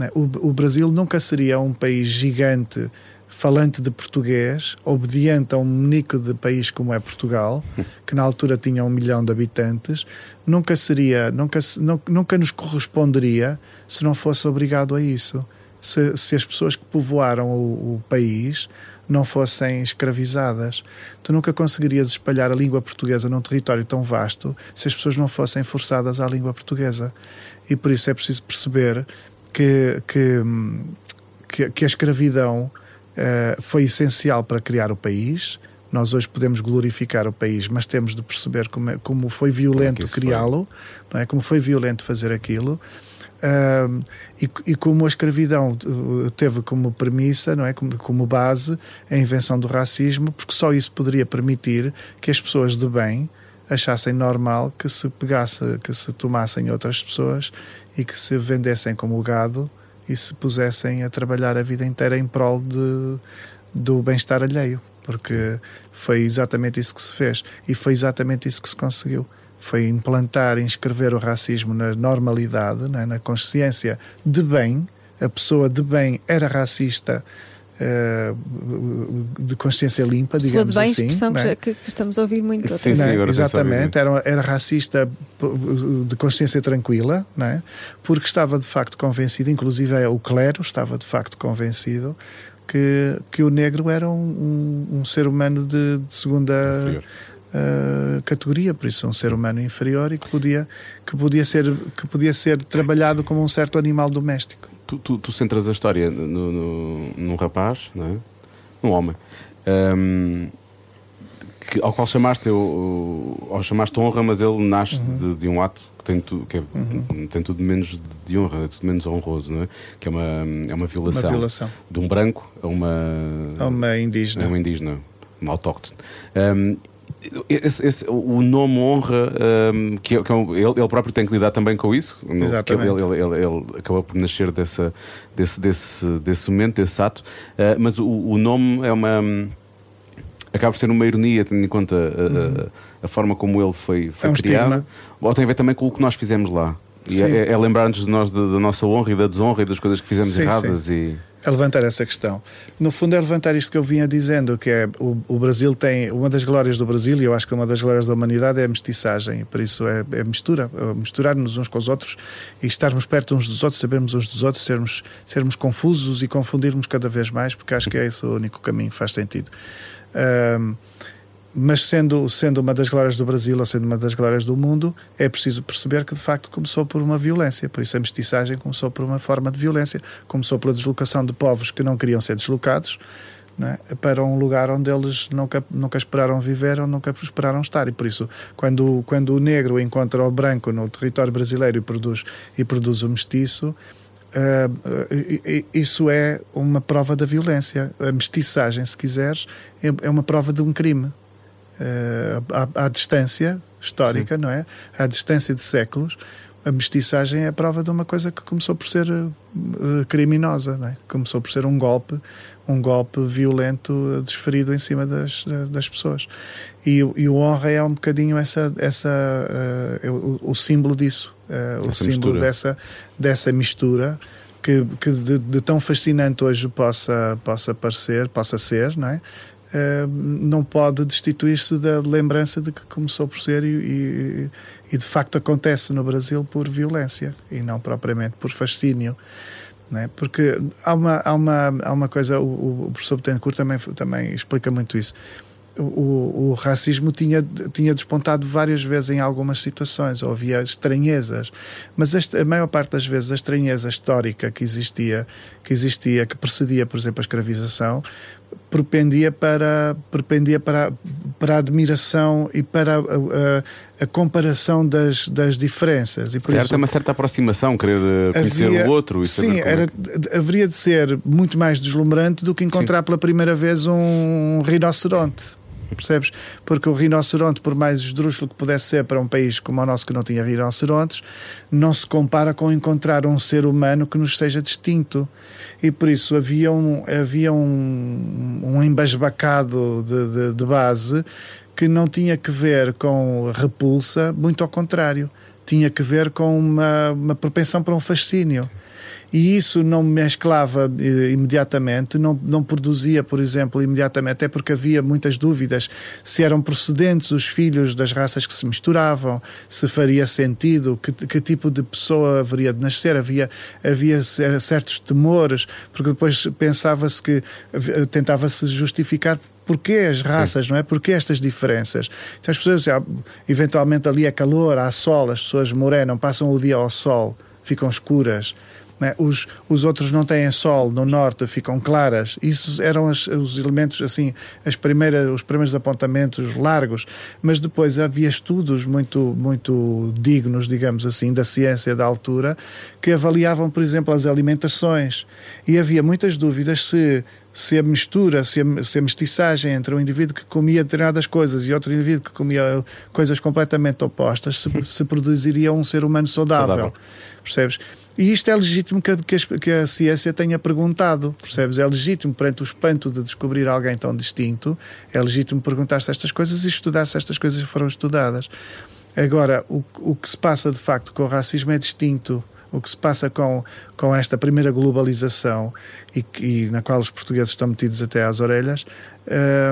É? O, o Brasil nunca seria um país gigante falante de português, obediente a um único de país como é Portugal, que na altura tinha um milhão de habitantes, nunca seria, nunca, nunca nos corresponderia se não fosse obrigado a isso. Se, se as pessoas que povoaram o, o país não fossem escravizadas. Tu nunca conseguirias espalhar a língua portuguesa num território tão vasto se as pessoas não fossem forçadas à língua portuguesa. E por isso é preciso perceber que, que, que, que a escravidão uh, foi essencial para criar o país. Nós hoje podemos glorificar o país, mas temos de perceber como, é, como foi violento é criá-lo, não é? Como foi violento fazer aquilo. Uh, e, e, como a escravidão uh, teve como premissa, não é, como, como, base a invenção do racismo, porque só isso poderia permitir que as pessoas de bem achassem normal que se pegasse, que se tomassem outras pessoas e que se vendessem como gado e se pusessem a trabalhar a vida inteira em prol de, do bem-estar alheio, porque foi exatamente isso que se fez e foi exatamente isso que se conseguiu. Foi implantar, inscrever o racismo na normalidade, né, na consciência de bem. A pessoa de bem era racista Uh, de consciência limpa, digamos bem, assim. expressão é? que, que, estamos a ouvir muito. Sim, sim, é? Exatamente, era, era racista de consciência tranquila, não é? porque estava de facto convencido, inclusive é o clero estava de facto convencido que, que o negro era um, um, um ser humano de, de segunda uh, categoria, por isso um ser humano inferior e que podia, que, podia ser, que podia ser trabalhado como um certo animal doméstico tu, tu, tu centras a história no, no, num rapaz, não é? num homem, um, que, ao qual chamaste, eu, ao chamaste honra, mas ele nasce uhum. de, de, um ato que tem, tu, que é, uhum. tem tudo menos de honra, é tudo menos honroso, não é? Que é uma, é uma violação, uma violação. de um branco a uma, a uma indígena. A uma indígena, uma autóctone. Um, esse, esse, o nome honra, um, que, é, que é um, ele, ele, próprio tem que lidar também com isso. Exatamente. Ele, ele, ele, acabou por nascer dessa, desse, desse, desse momento, desse ato. Uh, mas o, o, nome é uma. acaba por ser uma ironia, tendo em conta a, uhum. a, a forma como ele foi, foi é um criado. Estigma. Ou tem a ver também com o que nós fizemos lá. E é, é lembrar-nos de nós da, da, nossa honra e da desonra e das coisas que fizemos sim, erradas. Sim. E... É levantar essa questão. No fundo, é levantar isto que eu vinha dizendo, que é o, o Brasil tem. Uma das glórias do Brasil, e eu acho que uma das glórias da humanidade é a mestiçagem, por isso é, é mistura, é misturar-nos uns com os outros e estarmos perto uns dos outros, sabermos uns dos outros, sermos, sermos confusos e confundirmos cada vez mais, porque acho que é esse o único caminho que faz sentido. Mas sendo, sendo uma das glórias do Brasil ou sendo uma das glórias do mundo, é preciso perceber que de facto começou por uma violência. Por isso a mestiçagem começou por uma forma de violência, começou pela deslocação de povos que não queriam ser deslocados é? para um lugar onde eles nunca, nunca esperaram viver ou nunca esperaram estar. E por isso, quando, quando o negro encontra o branco no território brasileiro e produz, e produz o mestiço, Uh, isso é uma prova da violência. A mestiçagem, se quiseres, é, é uma prova de um crime à, à, distância histórica, Sim. não é? À distância de séculos, a mestiçagem é a prova de uma coisa que começou por ser uh, criminosa, não é? Começou por ser um golpe, um golpe violento desferido em cima das, das pessoas. E, e o honra é um bocadinho essa, essa, uh, o, o, símbolo disso, uh, o símbolo mistura. dessa, dessa mistura que, que de, de, tão fascinante hoje possa, possa parecer, possa ser, não é? Uh, não pode destituir-se da lembrança de que começou por ser e, e, de facto acontece no Brasil por violência e não propriamente por fascínio. Né? Porque há uma, há, uma, há uma coisa, o, o professor Betancourt também, também explica muito isso o, o, racismo tinha, tinha despontado várias vezes em algumas situações, ou havia estranhezas, mas a maior parte das vezes a estranheza histórica que existia, que existia, que precedia, por exemplo, a escravização, propendia para, propendia para, para a admiração e para a, a, a comparação das, das diferenças. E por isso, tem uma certa aproximação, querer eh, conhecer havia, o outro. E sim, era, é. haveria de ser muito mais deslumbrante do que encontrar sim. pela primeira vez um rinoceronte percebes? Porque o rinoceronte, por mais esdrúxulo que pudesse ser para um país como o nosso que não tinha rinocerontes, não se compara com encontrar um ser humano que nos seja distinto. E por isso havia um, havia um, um embasbacado de, de, de base que não tinha que ver com repulsa, muito ao contrário, tinha que ver com uma, uma propensão para um fascínio e isso não mesclava eh, imediatamente, não, não produzia, por exemplo, imediatamente, até porque havia muitas dúvidas se eram procedentes os filhos das raças que se misturavam, se faria sentido, que, que tipo de pessoa haveria de nascer, havia, havia certos temores, porque depois pensava-se que tentava-se justificar Porquê as raças, Sim. não é? Porquê estas diferenças? Então as pessoas, eventualmente ali é calor, há sol, as pessoas morenam, passam o dia ao sol, ficam escuras. Né? Os, os outros não têm sol no norte, ficam claras. Isso eram as, os elementos, assim, as primeiras, os primeiros apontamentos largos. Mas depois havia estudos muito, muito dignos, digamos assim, da ciência da altura, que avaliavam, por exemplo, as alimentações. E havia muitas dúvidas se se a mistura, se a, se a mestiçagem entre um indivíduo que comia determinadas coisas e outro indivíduo que comia coisas completamente opostas, se, se produziria um ser humano saudável. saudável. Percebes? E isto é legítimo que a, que a, ciência tenha perguntado, percebes? É legítimo perante o espanto de descobrir alguém tão distinto, é legítimo perguntar-se estas coisas e estudar se estas coisas foram estudadas. Agora, o, o que se passa de facto com o racismo é distinto. O que se passa com, com esta primeira globalização e, e na qual os portugueses estão metidos até às orelhas.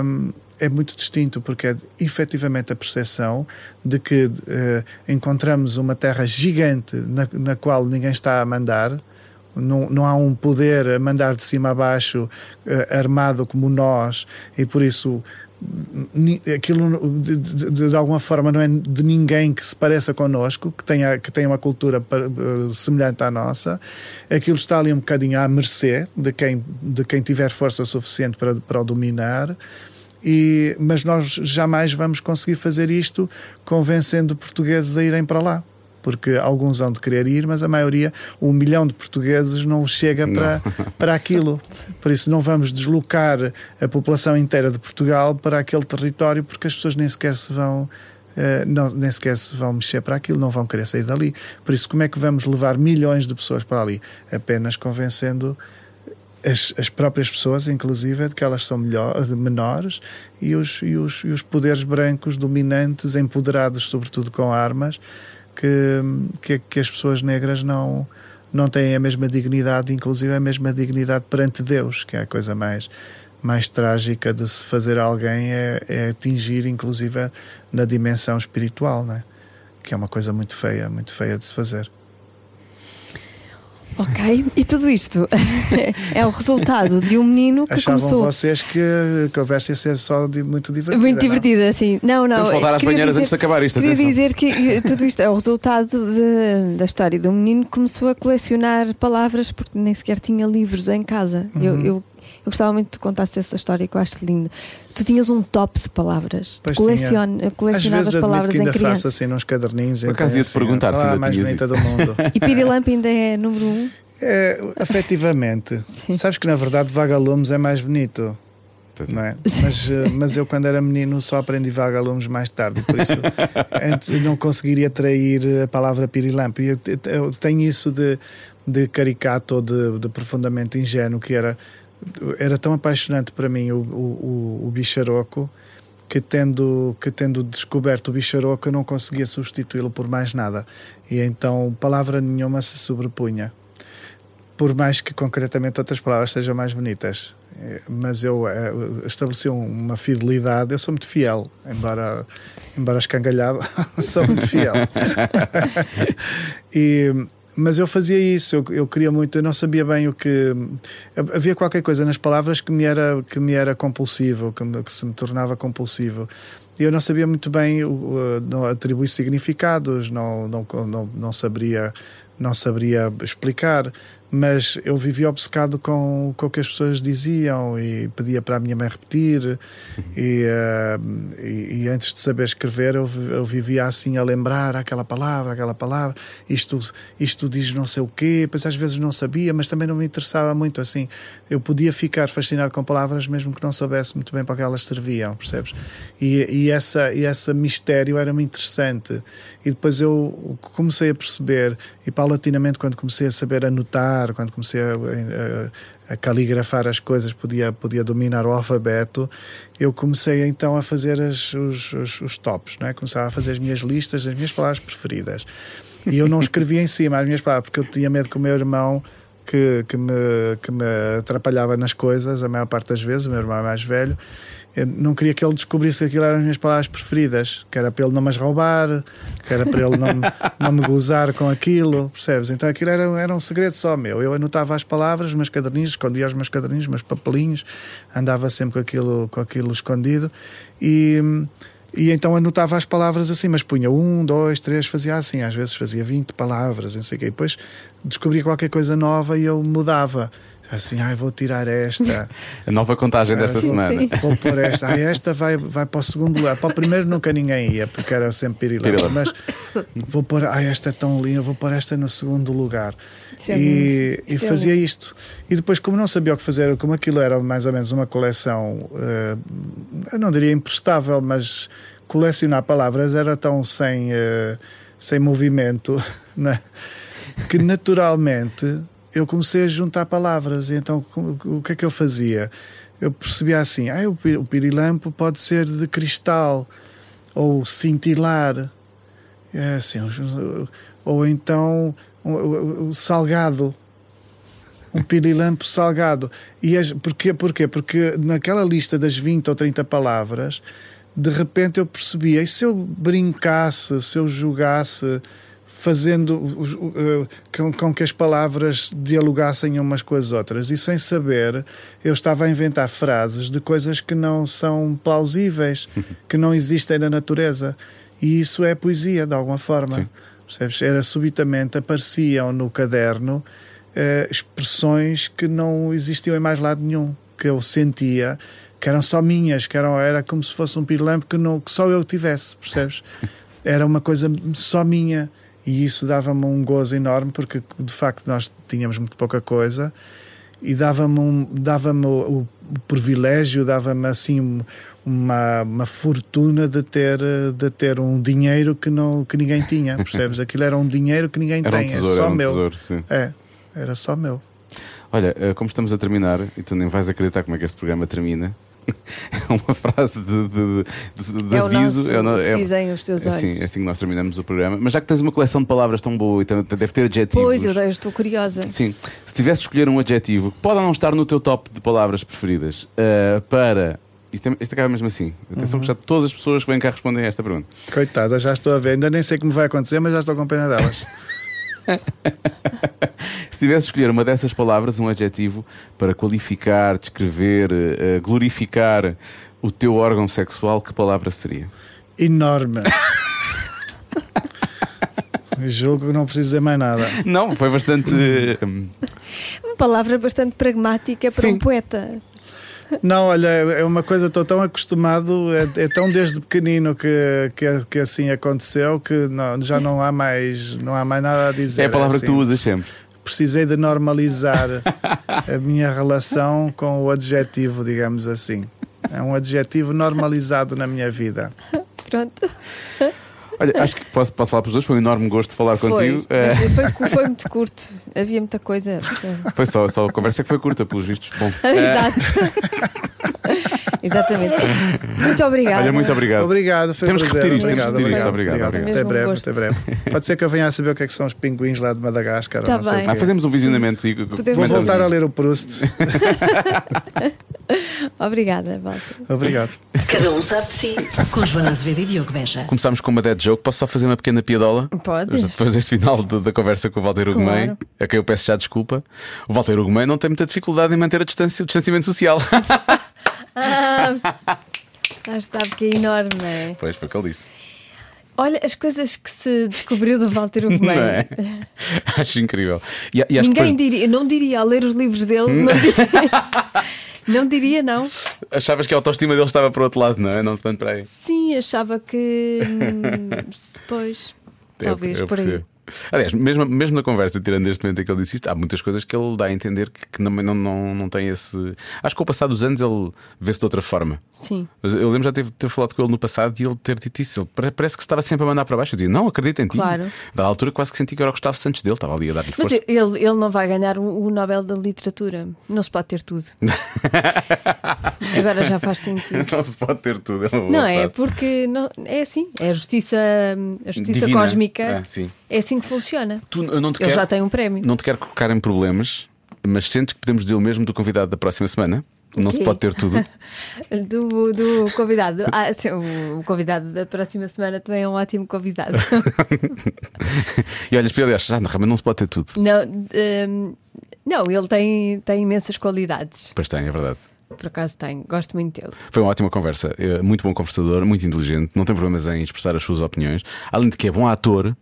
Hum, é muito distinto, porque é efetivamente a percepção de que uh, encontramos uma terra gigante na, na qual ninguém está a mandar, não, não há um poder a mandar de cima a baixo uh, armado como nós, e por isso aquilo de, de, de, alguma forma não é de ninguém que se pareça connosco, que tenha, que tenha uma cultura uh, semelhante à nossa, aquilo está ali um bocadinho à mercê de quem, de quem tiver força suficiente para, para o dominar. E, mas nós jamais vamos conseguir fazer isto convencendo portugueses a irem para lá. Porque alguns vão de querer ir, mas a maioria, um milhão de portugueses, não chega para, não. para aquilo. Por isso, não vamos deslocar a população inteira de Portugal para aquele território, porque as pessoas nem sequer se vão. Uh, não, nem sequer se vão mexer para aquilo, não vão querer sair dali. Por isso, como é que vamos levar milhões de pessoas para ali? Apenas convencendo as, as próprias pessoas, inclusive, de que elas são melhor, menores e os, e, os, e os poderes brancos dominantes, empoderados, sobretudo com armas, que, que, que as pessoas negras não, não têm a mesma dignidade, inclusive a mesma dignidade perante Deus, que é a coisa mais, mais trágica de se fazer alguém, é, é atingir, inclusive, na dimensão espiritual, né? que é uma coisa muito feia, muito feia de se fazer. Ok, e tudo isto é o resultado de um menino que Achavam começou. vocês que a conversa ia ser só de- muito divertida. Muito não? divertida, assim. Não, não. Vamos voltar às queria banheiras dizer- antes de acabar isto. Queria atenção. dizer que eh, tudo isto é o resultado de- da história de um menino que começou a colecionar palavras porque nem sequer tinha livros em casa. Uhum. eu, eu gostava muito de contasse essa história que eu acho linda. Tu tinhas um top de palavras. Pois colecion, Às colecionavas palavras que em ainda criança. faço assim nos caderninhos. Por acaso então, ia-te assim, perguntar se a ainda mais tinhas bonita isso. do mundo. E Pirilampo ainda é número um. É, afetivamente. Sim. Sabes que na verdade Vagalumes é mais bonito. Pois é. Não é? mas, eh, mas eu, quando era menino, só aprendi vagalumes mais tarde, por isso não conseguiria trair a palavra pirilampo. E eu, te- eu tenho isso de, de caricato ou de, de profundamente ingênuo, que era, era tão apaixonante para mim o, o, o, o bicharoco. Que tendo, que tendo descoberto o bicharoco, eu não conseguia substituí-lo por mais nada. E então, palavra nenhuma se sobrepunha por mais que concretamente outras palavras sejam mais bonitas. Eh, Mas eu eh, estabeleci um- uma fidelidade, eu sou muito fiel, embora, embora escangalhado, sou muito fiel. e, mas eu fazia isso, eu, eu queria muito, eu não sabia bem o que. Havia qualquer coisa nas palavras que me era, que me era compulsivo, que, me- que se me tornava compulsivo. E eu não sabia muito bem não atribuir significados, não, não, não, não saberia não saberia explicar, mas eu vivia obcecado com, com o que as pessoas diziam e pedia para a minha mãe repetir. E, eh, e, e antes de saber escrever, eu, eu vivia assim a lembrar aquela palavra, aquela palavra. Isto, isto diz não sei o quê, pois às vezes não sabia, mas também não me interessava muito assim. Eu podia ficar fascinado com palavras mesmo que não soubesse muito bem para que elas serviam, percebes? E, e, essa, e esse mistério era-me interessante. E depois eu comecei a perceber, e paulatinamente, quando comecei a saber anotar, quando comecei a, a- a caligrafar as coisas, podia, podia dominar o alfabeto, eu comecei então a fazer as- os, os, os tops, é? começava a fazer as minhas listas das minhas palavras preferidas. E eu não escrevia em cima as minhas palavras, porque eu tinha medo que o meu irmão que, que, me, que me atrapalhava nas coisas, a maior parte das vezes, o meu irmão é mais velho, eu não queria que ele descobrisse que aquilo eram as minhas palavras preferidas, que era para ele não me as roubar, que era para ele não, me- não me gozar com aquilo, percebes? Então aquilo era, era um segredo só meu. Eu anotava as palavras, os meus caderninhos, escondia os meus caderninhos, os meus papelinhos, andava sempre com aquilo, com aquilo escondido e. E então anotava as palavras assim, mas punha um, dois, três, fazia assim, às vezes fazia 20 palavras, não sei o quê. E depois descobria qualquer coisa nova e eu mudava. Assim, ai, vou tirar esta. A nova contagem desta sim, semana. sim. Vou pôr esta. Ah, esta vai, vai para o segundo lugar. Para o primeiro nunca ninguém ia, porque era sempre pirilampo. Pirilampo. Mas vou pôr. Ah, esta é tão linda, vou pôr esta no segundo lugar. Isso é e e é fazia isto. E depois, como não sabia o que fazer, como aquilo era mais ou menos uma coleção, eh, eu não diria imprestável, mas colecionar palavras era tão sem, eh, sem movimento, né? que naturalmente eu comecei a juntar palavras. Então, o que é que eu fazia? Eu percebia assim: ah, o pi- o pirilampo pode ser de cristal ou cintilar, é assim, ou então o salgado. Um pirilampo salgado. E as, porquê? porquê? Porque naquela lista das 20 ou 30 palavras, de repente eu percebia, e se eu brincasse, se eu jogasse, fazendo eh, com, com que as palavras dialogassem umas com as outras, e sem saber, eu estava a inventar frases de coisas que não são plausíveis, que não existem na natureza. E isso é poesia, de alguma forma. Sim. Percebes? Era subitamente apareciam no caderno eh, expressões que não existiam em mais lado nenhum, que eu sentia que eram só minhas, que eram, era como se fosse um pirilampo que, não, que só eu tivesse, percebes? Era uma coisa só minha e isso dava-me um gozo enorme porque de facto nós tínhamos muito pouca coisa e dava-me um, dava o, o- privilégio, dava-me assim um- uma, uma fortuna de ter, de ter um dinheiro que, não, que ninguém tinha, percebes? Aquilo era um dinheiro que ninguém Era um tem, tesouro, é só era um meu. tesouro. É, era só meu. Olha, eh, como estamos a terminar, e tu nem vais acreditar como é que este programa termina, é uma frase de, de, de- de É o aviso. nosso é o que é- dizem os teus é assim, olhos. é assim que nós terminamos o programa. Mas já que tens uma coleção de palavras tão boa e deve ter adjetivos. Pois, eu, estou curiosa. Sim, se tivesse de escolher um adjetivo, que pode ou não estar no teu top de palavras preferidas, eh, para. Isto, é- isto acaba mesmo assim. Atenção, que já todas as pessoas que vêm cá respondem a esta pergunta. Coitada, já estou a ver. Ainda nem sei como vai acontecer, mas já estou com pena delas. Se tivesse de escolher uma dessas palavras, um adjetivo, para qualificar, descrever, eh, glorificar o teu órgão sexual, que palavra seria? Enorme. Julgo que não preciso dizer mais nada. Não, foi bastante. hum, Uma palavra bastante pragmática para Sim. um poeta. Não, olha, é uma coisa, estou tão acostumado, é, é tão desde pequenino que, que, que assim aconteceu que não, já não há mais, não há mais nada a dizer. é a palavra que tu assim. usas sempre. Precisei de normalizar a minha relação com o adjetivo, digamos assim. É um adjetivo normalizado na minha vida. Pronto. Olha, acho que posso, posso falar para os dois. Foi um enorme gosto de falar Foi, contigo. Mas foi, foi muito curto. Havia muita coisa. foi só, só a conversa que foi curta, pelos vistos. Bom, Exato. Exatamente. Muito obrigada. olha, muito obrigado. Obrigado, foi um Temos que prazer. repetir isto, temos que Obrigado, isto. Obrigado, obrigado. Até um breve, gosto. até breve. Pode ser que eu venha a saber o que é que são os pinguins lá de Madagascar. ou Tá não sei o bem. quê. Ah, fazemos um visionamento e Vou Podemos voltar a ler o Proust. Obrigada, Walter. Obrigado. Cada um sabe de si. Com Joana Azevedo e Diogo Beja. Começámos com uma dead joke. Posso só fazer uma pequena piadola? Podes. Depois deste final de- da conversa com o Walter Ugumem, Claro. a quem eu peço já desculpa. O Walter Ugumem não tem muita dificuldade em manter a distância, o distanciamento social. Ah, está, porque é enorme. não é? pois foi o que ele disse. Olha, as coisas que se descobriu do Walter Ugumem. é? Acho incrível. E, e acho Ninguém depois diria, eu não diria, a ler os livros dele, não diria, não diria, não. achavas que a autoestima dele estava para o outro lado, não é? Não tanto para aí. Sim, achava que. hum, Pois, Eu- talvez eu por aí. Aliás, mesmo, mesmo na conversa, tirando este momento em que ele disse isto, há muitas coisas que ele dá a entender que, que não, não, não, não tem esse. Acho que com o passar dos anos ele vê-se de outra forma. Sim. Mas Eu lembro já de ter, ter falado com ele no passado e ele ter dito isso. Ele pare- parece que estava sempre a mandar para baixo. Eu dizia, não, acredito em ti. Claro. Da altura quase que senti que era o Gustavo Santos dele, estava ali a dar-lhe Mas força. ele, ele não vai ganhar o, Nobel da Literatura. Não se pode ter tudo. Agora já faz sentido. Não se pode ter tudo. É Não é, porque não, é assim. É a justiça, a justiça Divina. cósmica. Ah, sim. É assim que funciona. Tu, eu não te Ele quero, já tem um prémio. não te quero colocar em problemas, mas sentes que podemos dizer o mesmo do convidado da próxima semana? Não se pode ter tudo. Do, do convidado. Ah, sim, o convidado da próxima semana também é um ótimo convidado. e olhas para ele e achas, ah, não, realmente não se pode ter tudo. não, hum, não, ele tem, tem imensas qualidades. Pois tem, é verdade. Por acaso tem. Gosto muito dele. Foi uma ótima conversa. É muito bom conversador, muito inteligente, não tem problemas em expressar as suas opiniões. Além de que é bom ator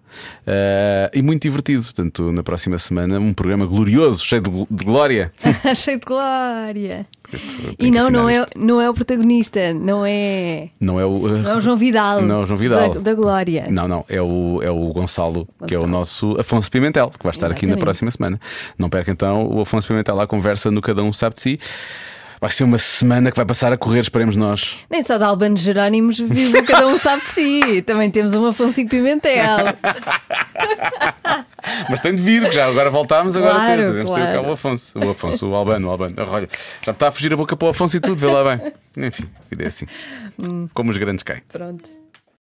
eh, e muito divertido. Portanto, na próxima semana, um programa glorioso, cheio de, de glória. Cheio de glória. Este, tenho E não, não é, não é o protagonista, não é, Não é o. eh, não é o João Vidal. Não é João Vidal. Da, da Glória. Não, não, é o, é o Gonçalo, que é o Gonçalo. nosso Afonso Pimentel, que vai estar aqui na Exatamente. próxima semana. Não perca então o Afonso Pimentel à conversa no Cada Um Sabe de Si. Vai ser uma semana que vai passar a correr, esperemos nós. Nem só de Albano Jerónimos vive cada um sabe de si. Também temos um Afonso Pimentel. Mas tem de vir, que já agora voltámos, agora Claro, temos, temos de ter cá claro. o Afonso. O Afonso, o Albano, o Albano. Olha, já está a fugir a boca para o Afonso e tudo, vê lá bem. Enfim, a vida é assim. Como os grandes caem. Pronto.